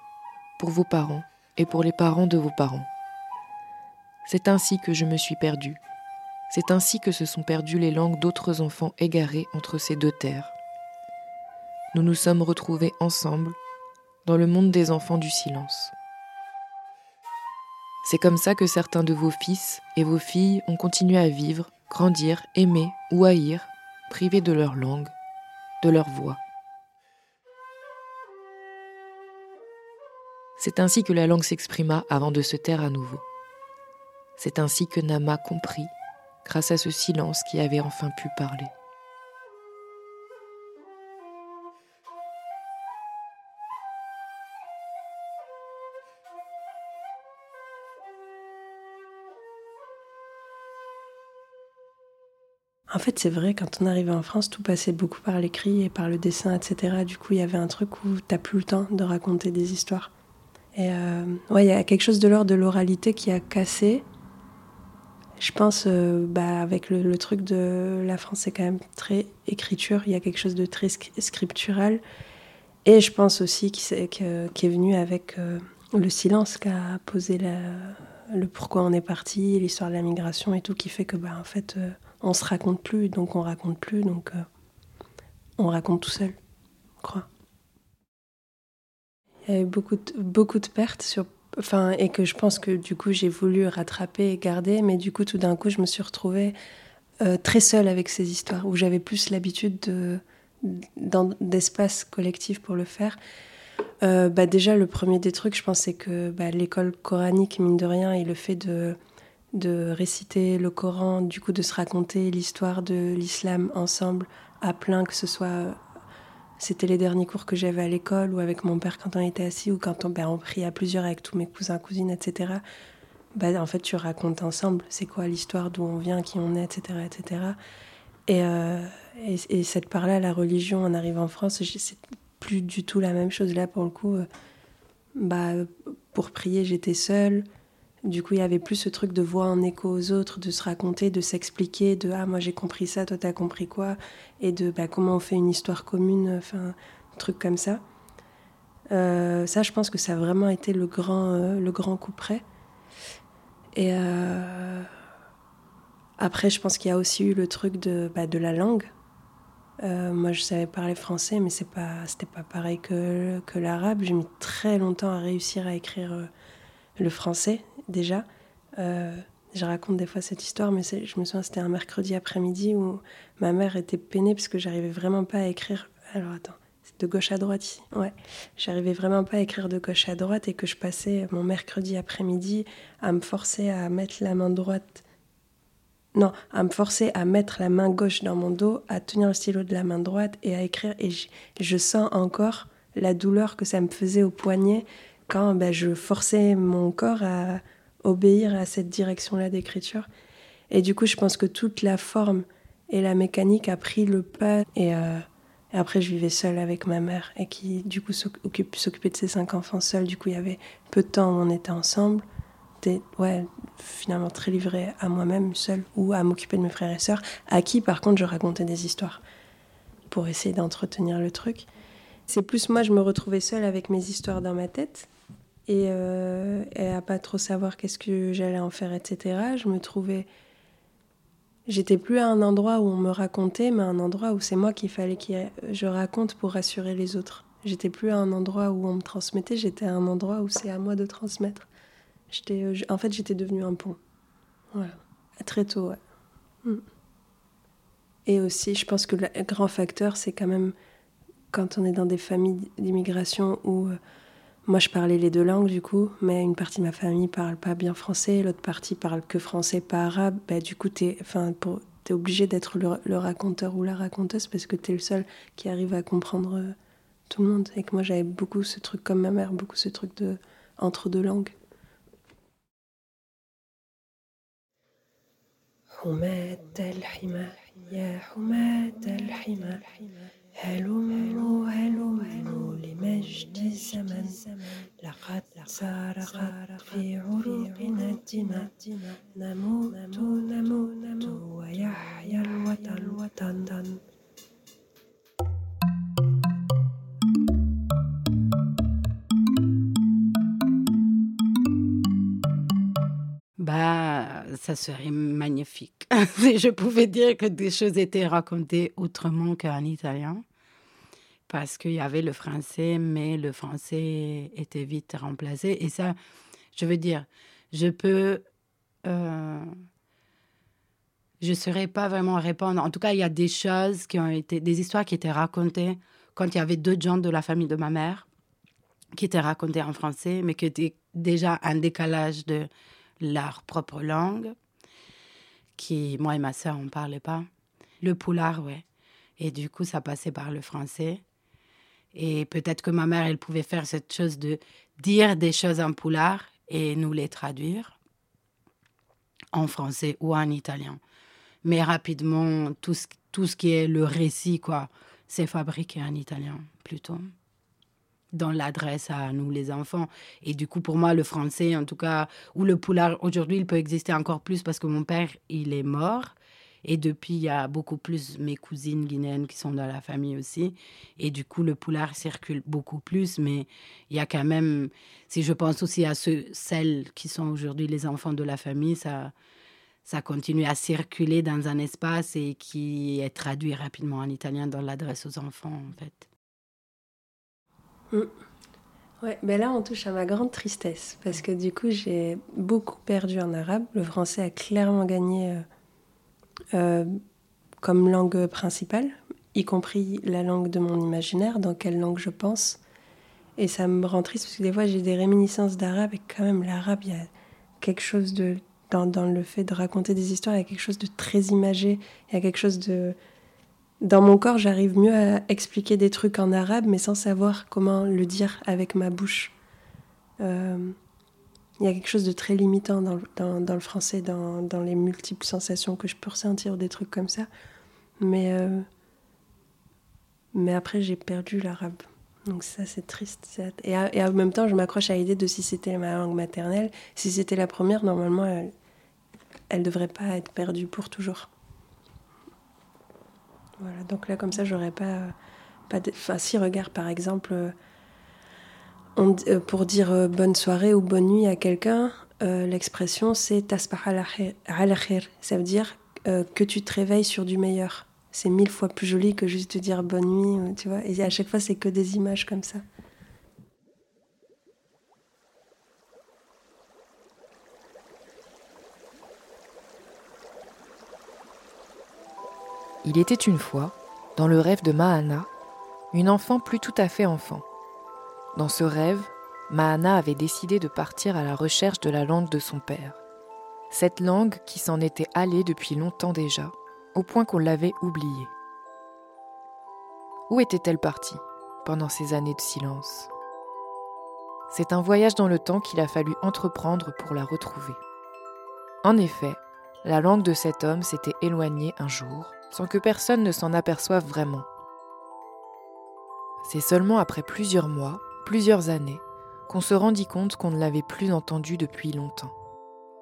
pour vos parents et pour les parents de vos parents. C'est ainsi que je me suis perdue. C'est ainsi que se sont perdues les langues d'autres enfants égarés entre ces deux terres. Nous nous sommes retrouvés ensemble dans le monde des enfants du silence. C'est comme ça que certains de vos fils et vos filles ont continué à vivre, grandir, aimer ou haïr, privés de leur langue, de leur voix. C'est ainsi que la langue s'exprima avant de se taire à nouveau. C'est ainsi que Nama comprit, grâce à ce silence qui avait enfin pu parler. En fait, c'est vrai, quand on arrivait en France, tout passait beaucoup par l'écrit et par le dessin, etc. Du coup, il y avait un truc où t'as plus le temps de raconter des histoires. Et euh, ouais, il y a quelque chose de l'ordre de l'oralité qui a cassé. Je pense, euh, bah, avec le, truc de la France, c'est quand même très écriture. Il y a quelque chose de très scriptural. Et je pense aussi qui est, venu avec euh, le silence qu'a posé le pourquoi on est parti, l'histoire de la migration et tout, qui fait que, bah, en fait, euh, on se raconte plus, donc on raconte plus, donc euh, on raconte tout seul, je crois. Il y avait beaucoup de, beaucoup de pertes sur, enfin, et que je pense que du coup j'ai voulu rattraper et garder, mais du coup tout d'un coup je me suis retrouvée euh, très seule avec ces histoires, où j'avais plus l'habitude de, d'espace collectif pour le faire. Euh, bah déjà, le premier des trucs, je pense, c'est que bah, l'école coranique, mine de rien, et le fait de, de réciter le Coran, du coup de se raconter l'histoire de l'islam ensemble à plein, que ce soit c'était les derniers cours que j'avais à l'école ou avec mon père quand on était assis ou quand on, ben, on prie à plusieurs avec tous mes cousins, cousines, etc. Ben, en fait, tu racontes ensemble c'est quoi l'histoire, d'où on vient, qui on est, etc. etc. Et, euh, et, cette part-là, la religion, en arrivant en France, c'est plus du tout la même chose. Là, pour le coup, euh, bah, pour prier, j'étais seule. Du coup, il y avait plus ce truc de voix en écho aux autres, de se raconter, de s'expliquer, de ah moi j'ai compris ça, toi t'as compris quoi, et de bah, comment on fait une histoire commune, enfin truc comme ça. Euh, ça, je pense que ça a vraiment été le grand, euh, le grand coup près. Et euh, après, je pense qu'il y a aussi eu le truc de, bah, de la langue. Moi, je savais parler français, mais c'est pas, c'était pas pareil que, que l'arabe. J'ai mis très longtemps à réussir à écrire le français déjà. Euh, je raconte des fois cette histoire, mais je me souviens, c'était un mercredi après-midi où ma mère était peinée parce que j'arrivais vraiment pas à écrire. Alors attends, c'est de gauche à droite ici. Ouais, j'arrivais vraiment pas à écrire de gauche à droite et que je passais mon mercredi après-midi à me forcer à mettre la main droite. Non, à me forcer à mettre la main gauche dans mon dos, à tenir le stylo de la main droite et à écrire. Et je, sens encore la douleur que ça me faisait au poignet quand ben, je forçais mon corps à obéir à cette direction-là d'écriture. Et du coup, je pense que toute la forme et la mécanique a pris le pas. Et, euh, après, je vivais seule avec ma mère et qui, du coup, s'occupait de ses cinq enfants seule. Du coup, il y avait peu de temps où on était ensemble. J'étais, ouais, finalement très livrée à moi-même, seule, ou à m'occuper de mes frères et sœurs, à qui, par contre, je racontais des histoires pour essayer d'entretenir le truc. C'est plus moi, je me retrouvais seule avec mes histoires dans ma tête et, euh, et à pas trop savoir qu'est-ce que j'allais en faire, etc. Je me trouvais. J'étais plus à un endroit où on me racontait, mais à un endroit où c'est moi qu'il fallait que je raconte pour rassurer les autres. J'étais plus à un endroit où on me transmettait, j'étais à un endroit où c'est à moi de transmettre. J'étais, euh, en fait, j'étais devenue un pont. Voilà. Très tôt, ouais. Mm. Et aussi, je pense que le grand facteur, c'est quand même quand on est dans des familles d'immigration où euh, moi je parlais les deux langues du coup, mais une partie de ma famille parle pas bien français, l'autre partie parle que français, pas arabe, bah, du coup t'es, enfin, pour, t'es obligé d'être le, le, raconteur ou la raconteuse parce que t'es le seul qui arrive à comprendre euh, tout le monde. Et que moi, j'avais beaucoup ce truc comme ma mère, beaucoup ce truc de entre deux langues. حماة الحمى يا حماة الحمى هلموا هلموا لمجد الزمن. لقد سارقت في عروقنا الدماء نموت نموت ويحيا الوطن. وطن Bah, ça serait magnifique. si je pouvais dire que des choses étaient racontées autrement qu'en italien. Parce qu'il y avait le français, mais le français était vite remplacé. Et ça, je veux dire, je peux. euh, je ne saurais pas vraiment répondre. En tout cas, il y a des choses qui ont été. des histoires qui étaient racontées quand il y avait deux gens de la famille de ma mère qui étaient racontées en français, mais qui étaient déjà un décalage de leur propre langue, qui, moi et ma sœur, on ne parlait pas. Le poulard, ouais. Et du coup, ça passait par le français. Et peut-être que ma mère, elle pouvait faire cette chose de dire des choses en poulard et nous les traduire en français ou en italien. Mais rapidement, tout ce, tout ce qui est le récit, quoi, c'est fabriqué en italien plutôt dans l'adresse à nous les enfants. Et du coup, pour moi, le français, en tout cas, ou le poulard, aujourd'hui, il peut exister encore plus parce que mon père, il est mort. Et depuis, il y a beaucoup plus mes cousines guinéennes qui sont dans la famille aussi. Et du coup, le poulard circule beaucoup plus. Mais il y a quand même, si je pense aussi à ceux, celles qui sont aujourd'hui les enfants de la famille, ça, ça continue à circuler dans un espace et qui est traduit rapidement en italien dans l'adresse aux enfants, en fait. Mm. Ouais, ben là on touche à ma grande tristesse parce que du coup j'ai beaucoup perdu en arabe. Le français a clairement gagné euh, euh, comme langue principale, y compris la langue de mon imaginaire, dans quelle langue je pense. Et ça me rend triste parce que des fois j'ai des réminiscences d'arabe et quand même l'arabe, il y a quelque chose de dans, dans le fait de raconter des histoires, il y a quelque chose de très imagé, il y a quelque chose de dans mon corps, j'arrive mieux à expliquer des trucs en arabe, mais sans savoir comment le dire avec ma bouche. Euh, Il y a quelque chose de très limitant dans, le- français, dans, les multiples sensations que je peux ressentir, des trucs comme ça. Mais, euh, mais après, j'ai perdu l'arabe. Donc ça, c'est triste. Et, et en même temps, je m'accroche à l'idée de si c'était ma langue maternelle. Si c'était la première, normalement, elle, elle devrait pas être perdue pour toujours. Voilà, donc là, comme ça, j'aurais pas. pas de... Enfin, si, regarde, par exemple, euh, euh, pour dire euh, bonne soirée ou bonne nuit à quelqu'un, euh, l'expression c'est tasbah khair. Ça veut dire euh, que tu te réveilles sur du meilleur. C'est mille fois plus joli que juste de dire bonne nuit, tu vois. Et à chaque fois, c'est que des images comme ça. Il était une fois, dans le rêve de Mahana, une enfant plus tout à fait enfant. Dans ce rêve, Mahana avait décidé de partir à la recherche de la langue de son père. Cette langue qui s'en était allée depuis longtemps déjà, au point qu'on l'avait oubliée. Où était-elle partie pendant ces années de silence? C'est un voyage dans le temps qu'il a fallu entreprendre pour la retrouver. En effet, la langue de cet homme s'était éloignée un jour, sans que personne ne s'en aperçoive vraiment. C'est seulement après plusieurs mois, plusieurs années, qu'on se rendit compte qu'on ne l'avait plus entendu depuis longtemps.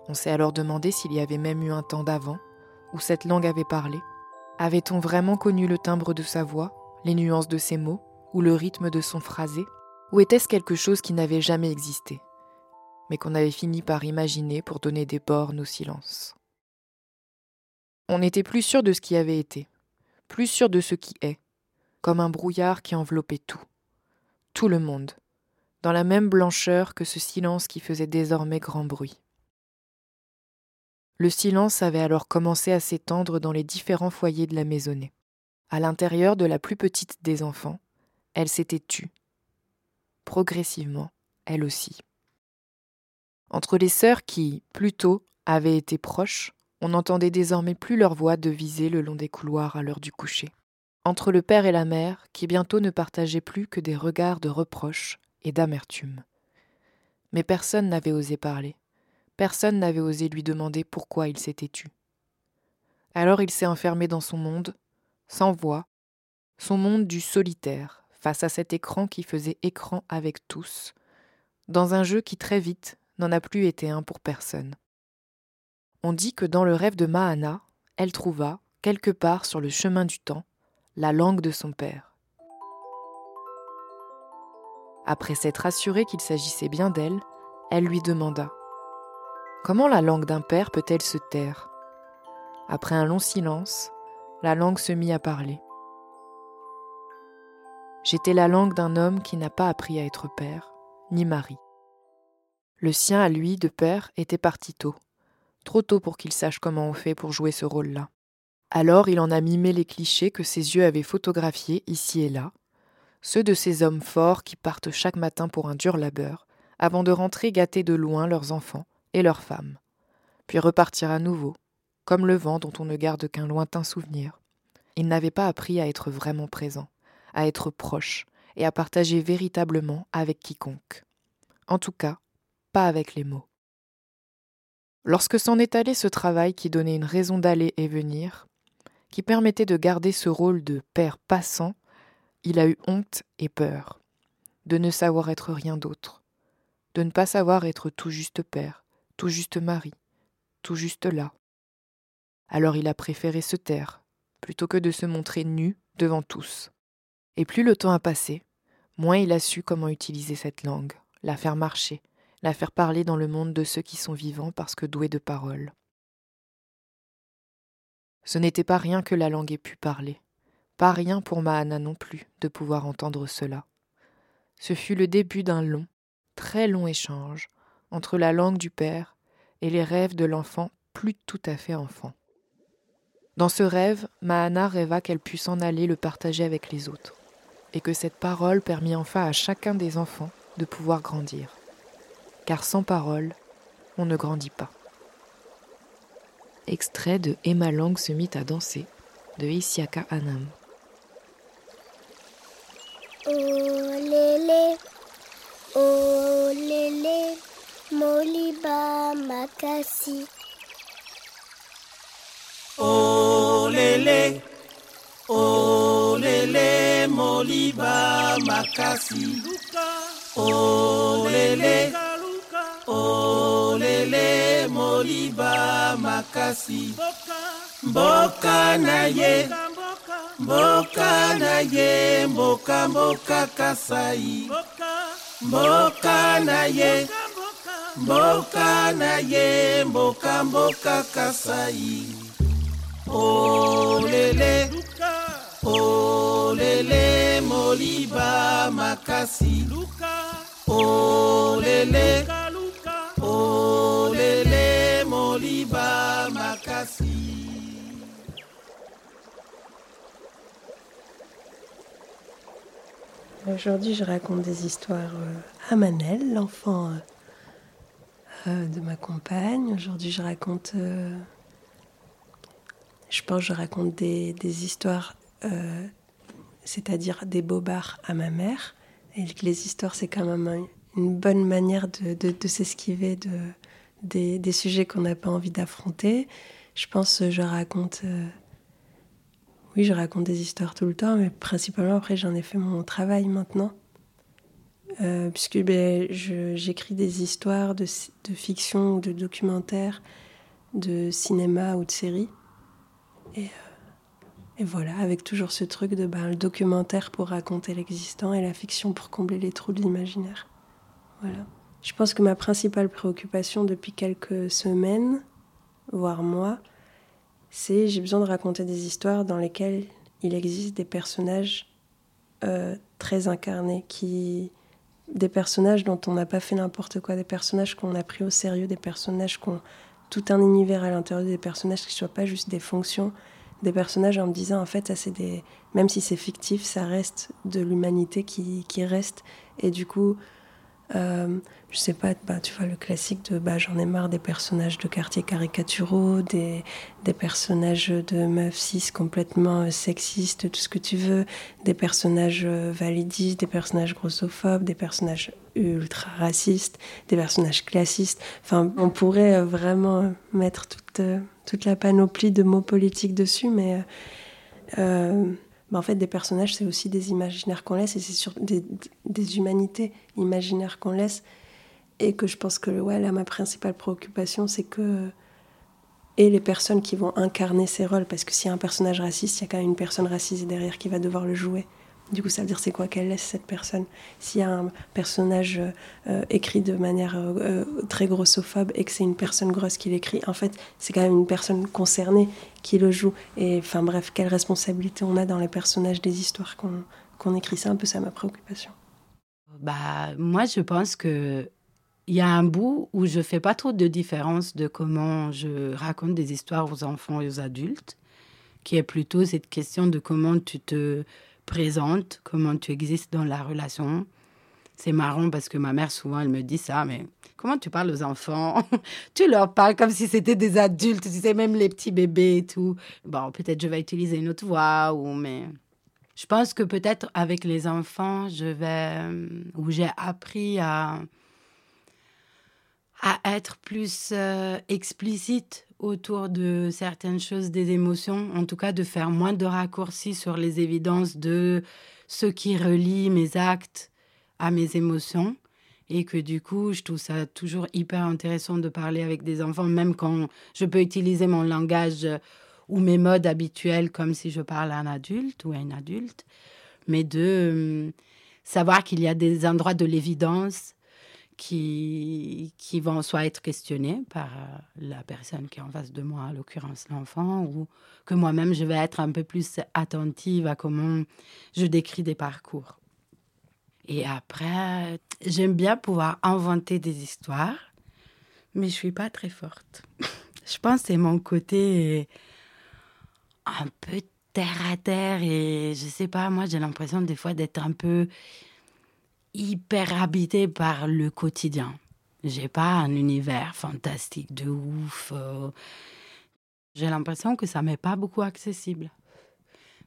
On s'est alors demandé s'il y avait même eu un temps d'avant, où cette langue avait parlé. Avait-on vraiment connu le timbre de sa voix, les nuances de ses mots, ou le rythme de son phrasé? Ou était-ce quelque chose qui n'avait jamais existé, mais qu'on avait fini par imaginer pour donner des bornes au silence? On n'était plus sûr de ce qui avait été, plus sûr de ce qui est, comme un brouillard qui enveloppait tout, tout le monde, dans la même blancheur que ce silence qui faisait désormais grand bruit. Le silence avait alors commencé à s'étendre dans les différents foyers de la maisonnée. À l'intérieur de la plus petite des enfants, elle s'était tue. Progressivement, elle aussi. Entre les sœurs qui, plus tôt, avaient été proches, on n'entendait désormais plus leur voix deviser le long des couloirs à l'heure du coucher. entre le père et la mère qui bientôt ne partageaient plus que des regards de reproche et d'amertume. Mais personne n'avait osé parler, personne n'avait osé lui demander pourquoi il s'était tu. Alors il s'est enfermé dans son monde, sans voix, son monde du solitaire, face à cet écran qui faisait écran avec tous, dans un jeu qui très vite n'en a plus été un pour personne. On dit que dans le rêve de Mahana, elle trouva, quelque part sur le chemin du temps, la langue de son père. Après s'être assurée qu'il s'agissait bien d'elle, elle lui demanda Comment la langue d'un père peut-elle se taire? Après un long silence, la langue se mit à parler. J'étais la langue d'un homme qui n'a pas appris à être père, ni mari. Le sien à lui, de père, était parti tôt, trop tôt pour qu'il sache comment on fait pour jouer ce rôle-là. Alors il en a mimé les clichés que ses yeux avaient photographiés ici et là, ceux de ces hommes forts qui partent chaque matin pour un dur labeur, avant de rentrer gâter de loin leurs enfants et leurs femmes, puis repartir à nouveau, comme le vent dont on ne garde qu'un lointain souvenir. Il n'avait pas appris à être vraiment présent, à être proche et à partager véritablement avec quiconque. En tout cas, pas avec les mots. Lorsque s'en est allé ce travail qui donnait une raison d'aller et venir, qui permettait de garder ce rôle de père passant, il a eu honte et peur, de ne savoir être rien d'autre, de ne pas savoir être tout juste père, tout juste mari, tout juste là. Alors il a préféré se taire, plutôt que de se montrer nu devant tous. Et plus le temps a passé, moins il a su comment utiliser cette langue, la faire marcher, la faire parler dans le monde de ceux qui sont vivants parce que doués de parole. Ce n'était pas rien que la langue ait pu parler, pas rien pour Mahana non plus de pouvoir entendre cela. Ce fut le début d'un long, très long échange entre la langue du père et les rêves de l'enfant plus tout à fait enfant. Dans ce rêve, Mahana rêva qu'elle pût s'en aller le partager avec les autres, et que cette parole permit enfin à chacun des enfants de pouvoir grandir. Car sans parole, on ne grandit pas. Extrait de Emma Lang se mit à danser de Isiaka Anam. Oh lélé, oh lélé, Moliba Makasi. Oh lélé, oh lélé, Moliba Makasi. Oh lélé, lélé, Moliba Makasi. Mboka. Na ye, mboka na ye, mboka mboka Kasai. Mboka. Na ye, mboka na ye, mboka mboka Kasai. Oh lele, oh lele, Moliba Makasi. Oh lele, oh Aujourd'hui, je raconte des histoires euh, à Manel, l'enfant euh, euh, de ma compagne. Aujourd'hui, je raconte. euh, je pense je raconte des, des histoires, euh, c'est-à-dire des bobards à ma mère. Et les histoires, c'est quand même une bonne manière de, s'esquiver de, des, sujets qu'on n'a pas envie d'affronter. Je pense que je raconte. euh, oui, je raconte des histoires tout le temps, mais principalement après j'en ai fait mon travail maintenant. Euh, puisque ben, j'écris des histoires de, fiction ou de documentaires, de cinéma ou de séries. Et, euh, et voilà, avec toujours ce truc de ben, le documentaire pour raconter l'existant et la fiction pour combler les trous de l'imaginaire. Je pense que ma principale préoccupation depuis quelques semaines, voire mois, c'est j'ai besoin de raconter des histoires dans lesquelles il existe des personnages euh, très incarnés, qui, des personnages dont on n'a pas fait n'importe quoi, des personnages qu'on a pris au sérieux, des personnages qui ont tout un univers à l'intérieur, des personnages qui ne soient pas juste des fonctions, des personnages en me disant en fait ça des, même si c'est fictif, ça reste de l'humanité qui, qui reste. Et du coup Euh, je sais pas, bah, tu vois, le classique de bah, j'en ai marre des personnages de quartier caricaturaux, des, personnages de meufs cis complètement euh, sexistes, tout ce que tu veux, des personnages euh, validistes, des personnages grossophobes, des personnages ultra racistes, des personnages classistes. Enfin, on pourrait vraiment mettre toute, la panoplie de mots politiques dessus, mais bah, en fait, des personnages, c'est aussi des imaginaires qu'on laisse et c'est sur des, des humanités imaginaires qu'on laisse. Et que je pense que ouais, là, ma principale préoccupation, c'est que. Et les personnes qui vont incarner ces rôles, parce que s'il y a un personnage raciste, il y a quand même une personne racisée derrière qui va devoir le jouer. Du coup, ça veut dire c'est quoi qu'elle laisse cette personne? S'il y a un personnage euh, écrit de manière euh, euh, très grossophobe et que c'est une personne grosse qui l'écrit, en fait, c'est quand même une personne concernée qui le joue. Et enfin bref, quelle responsabilité on a dans les personnages des histoires qu'on qu'on écrit. C'est un peu ça ma préoccupation. Bah, moi, je pense que il y a un bout où je fais pas trop de différence de comment je raconte des histoires aux enfants et aux adultes, qui est plutôt cette question de comment tu te présentes, comment tu existes dans la relation. C'est marrant parce que ma mère, souvent, elle me dit ça, mais comment tu parles aux enfants? Tu leur parles comme si c'était des adultes, tu sais, même les petits bébés et tout. Bon, peut-être je vais utiliser une autre voix, ou mais je pense que peut-être avec les enfants, je vais, euh, où j'ai appris à, à être plus euh, explicite autour de certaines choses, des émotions, en tout cas de faire moins de raccourcis sur les évidences de ce qui relie mes actes à mes émotions. Et que du coup, je trouve ça toujours hyper intéressant de parler avec des enfants, même quand je peux utiliser mon langage ou mes modes habituels comme si je parle à un adulte ou à une adulte, mais de euh, savoir qu'il y a des endroits de l'évidence qui, qui vont soit être questionnés par euh, la personne qui est en face de moi, à l'occurrence l'enfant, ou que moi-même je vais être un peu plus attentive à comment je décris des parcours. Et après, j'aime bien pouvoir inventer des histoires, mais je suis pas très forte. je pense que c'est mon côté un peu terre à terre et je sais pas, moi j'ai l'impression des fois d'être un peu hyper habité par le quotidien. J'ai pas un univers fantastique de ouf. euh. J'ai l'impression que ça m'est pas beaucoup accessible.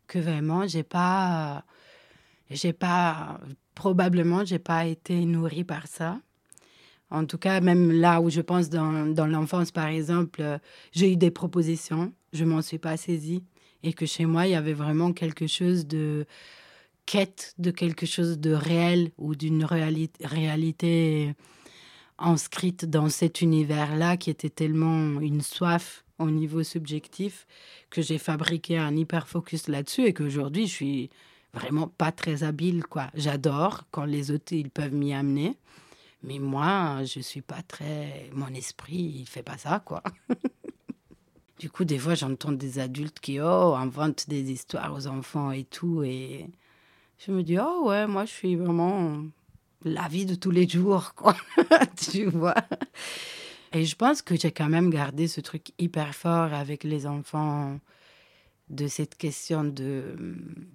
Que vraiment, j'ai pas. J'ai pas. Probablement, j'ai pas été nourrie par ça. En tout cas, même là où je pense dans, dans l'enfance, par exemple, j'ai eu des propositions, je m'en suis pas saisie. Et que chez moi, il y avait vraiment quelque chose de quête de quelque chose de réel ou d'une réali- réalité inscrite dans cet univers-là qui était tellement une soif au niveau subjectif que j'ai fabriqué un hyper focus là-dessus et qu'aujourd'hui je suis vraiment pas très habile quoi. J'adore quand les autres ils peuvent m'y amener, mais moi je suis pas très mon esprit il fait pas ça quoi. du coup des fois j'entends des adultes qui oh inventent des histoires aux enfants et tout et je me dis, oh ouais, moi je suis vraiment la vie de tous les jours, quoi. tu vois. Et je pense que j'ai quand même gardé ce truc hyper fort avec les enfants de cette question de hum,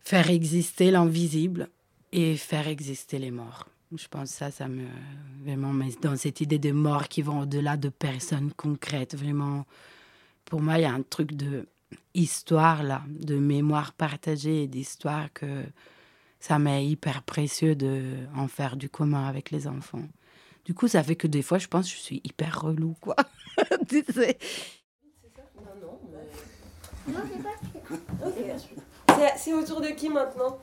faire exister l'invisible et faire exister les morts. Je pense que ça, ça me vraiment mais dans cette idée de mort qui vont au-delà de personnes concrètes. Vraiment, pour moi, il y a un truc de histoire là, de mémoire partagée et d'histoire que ça m'est hyper précieux de en faire du commun avec les enfants. Du coup, ça fait que des fois, je pense que je suis hyper relou, quoi. Tu sais. C'est au tour de qui maintenant?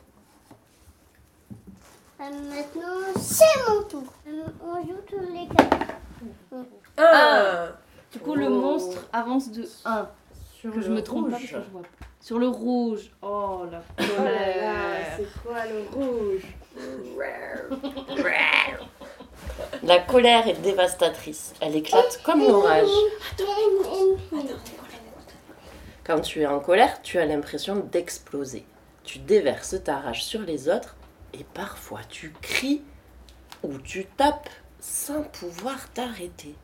Euh, maintenant, c'est mon tour. Euh, On joue tous les quatre. Ah Du coup, le monstre avance de 1. Sur Que je le me trompe pas rouge. parce que je vois pas. Sur le rouge. Oh la Oh là là, colère. c'est quoi le rouge? La colère est dévastatrice. Elle éclate comme l'orage. Quand tu es en colère, tu as l'impression d'exploser. Tu déverses ta rage sur les autres et parfois tu cries ou tu tapes sans pouvoir t'arrêter.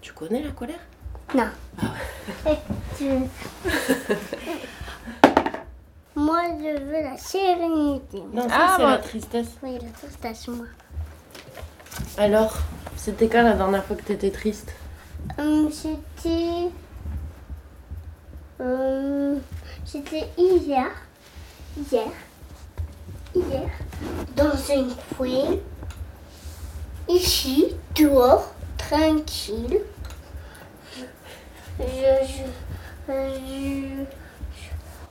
Tu connais la colère? Non. Tu- Moi, je veux la sérénité. Non, ça, Ah, c'est bon. la tristesse. Oui, la tristesse, moi. Alors, c'était quand la dernière fois que t'étais triste? Hum, c'était. hum, c'était hier. Hier. Hier. Dans un coin. Ici, dehors, tranquille. Je. Je. Je,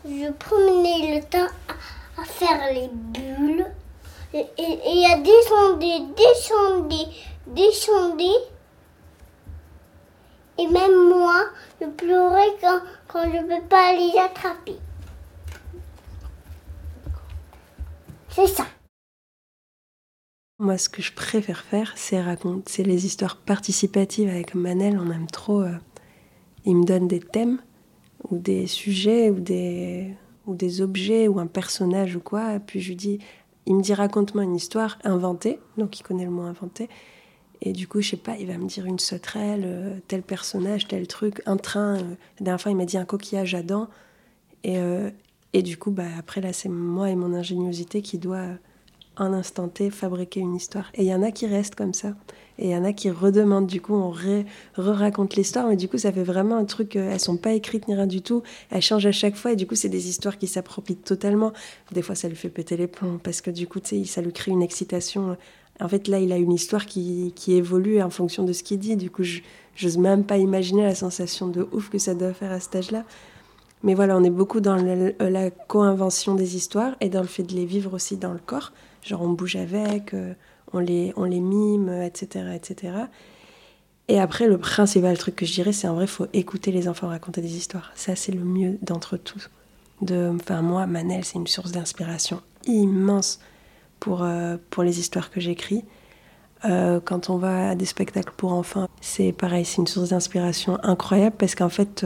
je promenais le temps à, à faire les bulles. Et a descendu, descendu, descendu. Et même moi, je pleurais quand, quand je ne peux pas les attraper. C'est ça. Moi, ce que je préfère faire, c'est raconter, les histoires participatives avec Manel. On aime trop. euh, il me donne des thèmes ou des sujets ou des ou des objets ou un personnage ou quoi. Puis je lui dis, il me dit raconte-moi une histoire inventée. Donc il connaît le mot inventé. Et du coup, je sais pas, il va me dire une sauterelle, euh, tel personnage, tel truc, un train. euh, la dernière fois, il m'a dit un coquillage à dents. Et, euh, et du coup, bah, après, là, c'est moi et mon ingéniosité qui doit, un instant T, fabriquer une histoire. Et il y en a qui restent comme ça. Et il y en a qui redemandent. Du coup, on re-raconte l'histoire. Mais du coup, ça fait vraiment un truc. euh, elles sont pas écrites ni rien du tout. Elles changent à chaque fois. Et du coup, c'est des histoires qui s'approprient totalement. Des fois, ça lui fait péter les plombs. Parce que du coup, tu sais, ça lui crée une excitation. En fait, là, il a une histoire qui, qui évolue en fonction de ce qu'il dit. Du coup, je j'ose même pas imaginer la sensation de ouf que ça doit faire à cet âge-là. Mais voilà, on est beaucoup dans la, la co-invention des histoires et dans le fait de les vivre aussi dans le corps. Genre, on bouge avec, euh, on, les, on les mime, etc., etc. Et après, le principal truc que je dirais, c'est en vrai, faut écouter les enfants raconter des histoires. Ça, c'est le mieux d'entre tous. De, enfin, moi, Manel, c'est une source d'inspiration immense pour, euh, pour les histoires que j'écris. Euh, quand on va à des spectacles pour enfants, c'est pareil, c'est une source d'inspiration incroyable parce qu'en fait,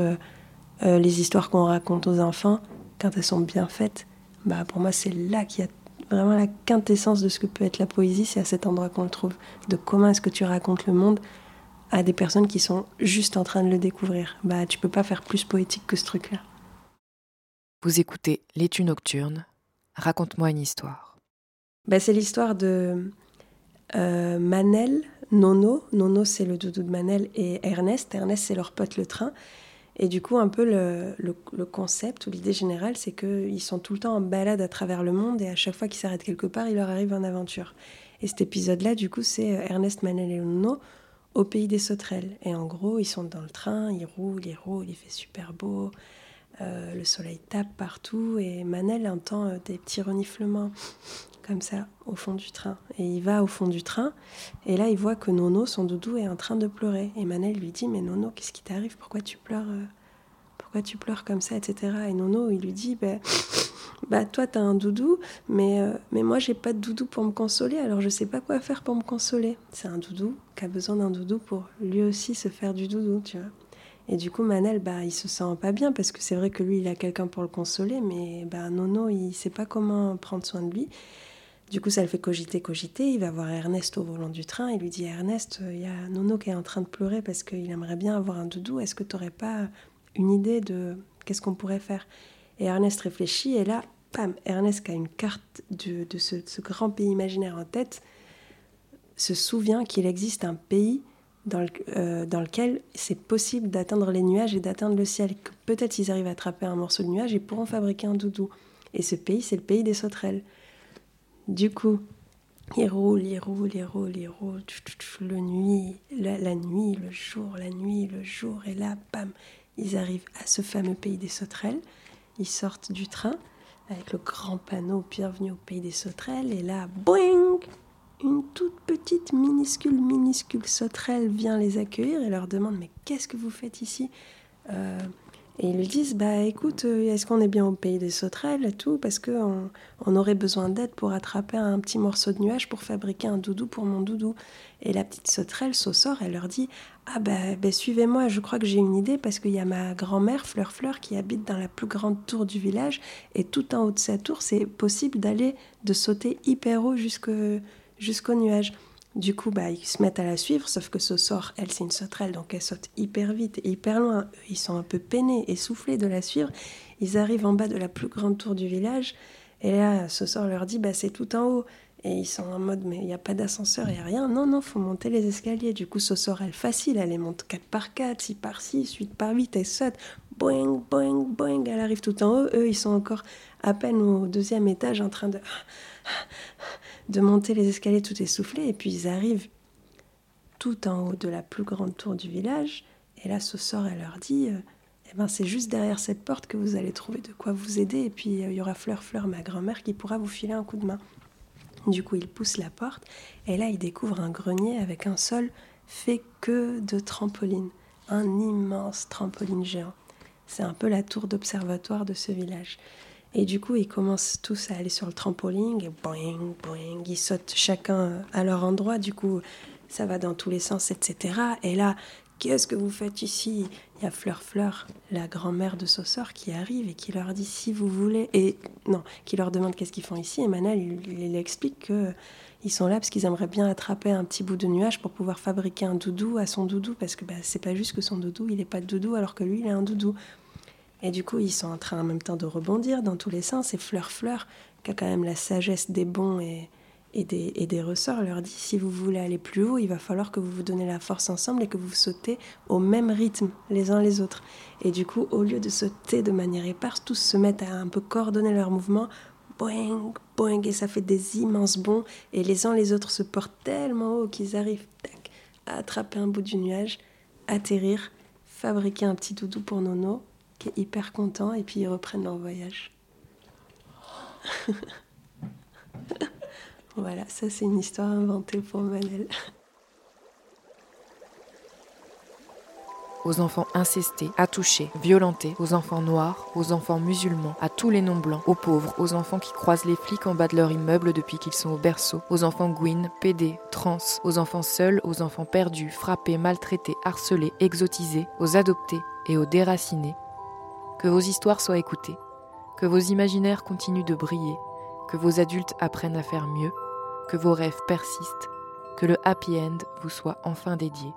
les histoires qu'on raconte aux enfants, quand elles sont bien faites, bah, pour moi, c'est là qu'il y a vraiment la quintessence de ce que peut être la poésie, c'est à cet endroit qu'on le trouve. De comment est-ce que tu racontes le monde à des personnes qui sont juste en train de le découvrir. Bah, tu peux pas faire plus poétique que ce truc-là. Vous écoutez L'étue nocturne. Raconte-moi une histoire. Bah, c'est l'histoire de euh, Manel, Nono. Nono, c'est le doudou de Manel, et Ernest. Ernest, c'est leur pote le train. Et du coup, un peu le, concept ou l'idée générale, c'est qu'ils sont tout le temps en balade à travers le monde et à chaque fois qu'ils s'arrêtent quelque part, il leur arrive une aventure. Et cet épisode-là, du coup, c'est euh, Ernest, Manel et Nono au pays des sauterelles. Et en gros, ils sont dans le train, ils roulent, ils roulent, il fait super beau. Euh, le soleil tape partout et Manel entend euh, des petits reniflements comme ça au fond du train. Et il va au fond du train et là il voit que Nono, son doudou, est en train de pleurer. Et Manel lui dit Mais Nono, qu'est-ce qui t'arrive? Pourquoi tu pleures euh, Pourquoi tu pleures comme ça etc. Et Nono, il lui dit Bah, bah toi t'as un doudou, mais, euh, mais moi j'ai pas de doudou pour me consoler, alors je sais pas quoi faire pour me consoler. C'est un doudou qui a besoin d'un doudou pour lui aussi se faire du doudou, tu vois. Et du coup, Manel, bah, il se sent pas bien parce que c'est vrai que lui, il a quelqu'un pour le consoler, mais bah, Nono, il sait pas comment prendre soin de lui. Du coup, ça le fait cogiter, cogiter. Il va voir Ernest au volant du train. Il lui dit Ernest, euh, il y a Nono qui est en train de pleurer parce qu'il aimerait bien avoir un doudou. Est-ce que tu n'aurais pas une idée de qu'est-ce qu'on pourrait faire? Et Ernest réfléchit et là, pam, Ernest qui a une carte de, ce, grand pays imaginaire en tête se souvient qu'il existe un pays dans, le- euh, dans lequel c'est possible d'atteindre les nuages et d'atteindre le ciel. Peut-être s'ils arrivent à attraper un morceau de nuage, ils pourront fabriquer un doudou. Et ce pays, c'est le pays des sauterelles. Du coup, il roule, il roule, il roule, il roule, le nuit, la, la nuit, le jour, la nuit, le jour, et là, bam, ils arrivent à ce fameux pays des sauterelles. Ils sortent du train avec le grand panneau Bienvenue au pays des sauterelles, et là, boing une toute petite, minuscule, minuscule sauterelle vient les accueillir et leur demande Mais qu'est-ce que vous faites ici? Euh, Et ils lui disent Bah écoute, euh, est-ce qu'on est bien au pays des sauterelles et tout? Parce qu'on on aurait besoin d'aide pour attraper un petit morceau de nuage pour fabriquer un doudou pour mon doudou. Et la petite sauterelle, Saussor, elle leur dit Ah bah, bah, suivez-moi, je crois que j'ai une idée parce qu'il y a ma grand-mère, Fleur Fleur, qui habite dans la plus grande tour du village. Et tout en haut de sa tour, c'est possible d'aller, de sauter hyper haut jusqu'au nuage. Du coup, bah, ils se mettent à la suivre, sauf que ce sort, elle, c'est une sauterelle, donc elle saute hyper vite et hyper loin. Eux, ils sont un peu peinés, essoufflés de la suivre. Ils arrivent en bas de la plus grande tour du village, et là, ce sort leur dit, bah, c'est tout en haut. Et ils sont en mode, mais il n'y a pas d'ascenseur, il n'y a rien. Non, non, faut monter les escaliers. Du coup, ce sort, elle facile, elle les monte 4 par 4, 6 par 6, 8 par 8, elle saute. Boing, boing, boing, elle arrive tout en haut. Eux, ils sont encore à peine au deuxième étage en train de de monter les escaliers tout essoufflés, et puis ils arrivent tout en haut de la plus grande tour du village, et là ce sort elle leur dit euh, Eh ben c'est juste derrière cette porte que vous allez trouver de quoi vous aider, et puis euh, il y aura Fleur Fleur, ma grand-mère, qui pourra vous filer un coup de main. Du coup, ils poussent la porte, et là ils découvrent un grenier avec un sol fait que de trampolines, un immense trampoline géant. C'est un peu la tour d'observatoire de ce village. Et du coup, ils commencent tous à aller sur le trampoline et boing, boing, ils sautent chacun à leur endroit. Du coup, ça va dans tous les sens, etc. Et là, qu'est-ce que vous faites ici? Il y a Fleur Fleur, la grand-mère de Saussor, qui arrive et qui leur dit si vous voulez. Et non, qui leur demande qu'est-ce qu'ils font ici. Et Manal, il, explique que. Ils sont là parce qu'ils aimeraient bien attraper un petit bout de nuage pour pouvoir fabriquer un doudou à son doudou parce que bah, c'est pas juste que son doudou il est pas de doudou alors que lui il a un doudou. Et du coup, ils sont en train en même temps de rebondir dans tous les sens. Et Fleur Fleur, qui a quand même la sagesse des bons et, des ressorts, leur dit si vous voulez aller plus haut, il va falloir que vous vous donnez la force ensemble et que vous sautez au même rythme les uns les autres. Et du coup, au lieu de sauter de manière éparse, tous se mettent à un peu coordonner leurs mouvements. Boing, boing, et ça fait des immenses bonds. Et les uns les autres se portent tellement haut qu'ils arrivent tac, à attraper un bout du nuage, atterrir, fabriquer un petit doudou pour Nono qui hyper content et puis ils reprennent leur voyage. voilà, ça c'est une histoire inventée pour Manel. aux enfants incestés, attouchés, violentés, aux enfants noirs, aux enfants musulmans, à tous les non-blancs, aux pauvres, aux enfants qui croisent les flics en bas de leur immeuble depuis qu'ils sont au berceau, aux enfants gouines, pédés, trans, aux enfants seuls, aux enfants perdus, frappés, maltraités, harcelés, exotisés, aux adoptés et aux déracinés, que vos histoires soient écoutées, que vos imaginaires continuent de briller, que vos adultes apprennent à faire mieux, que vos rêves persistent, que le happy end vous soit enfin dédié.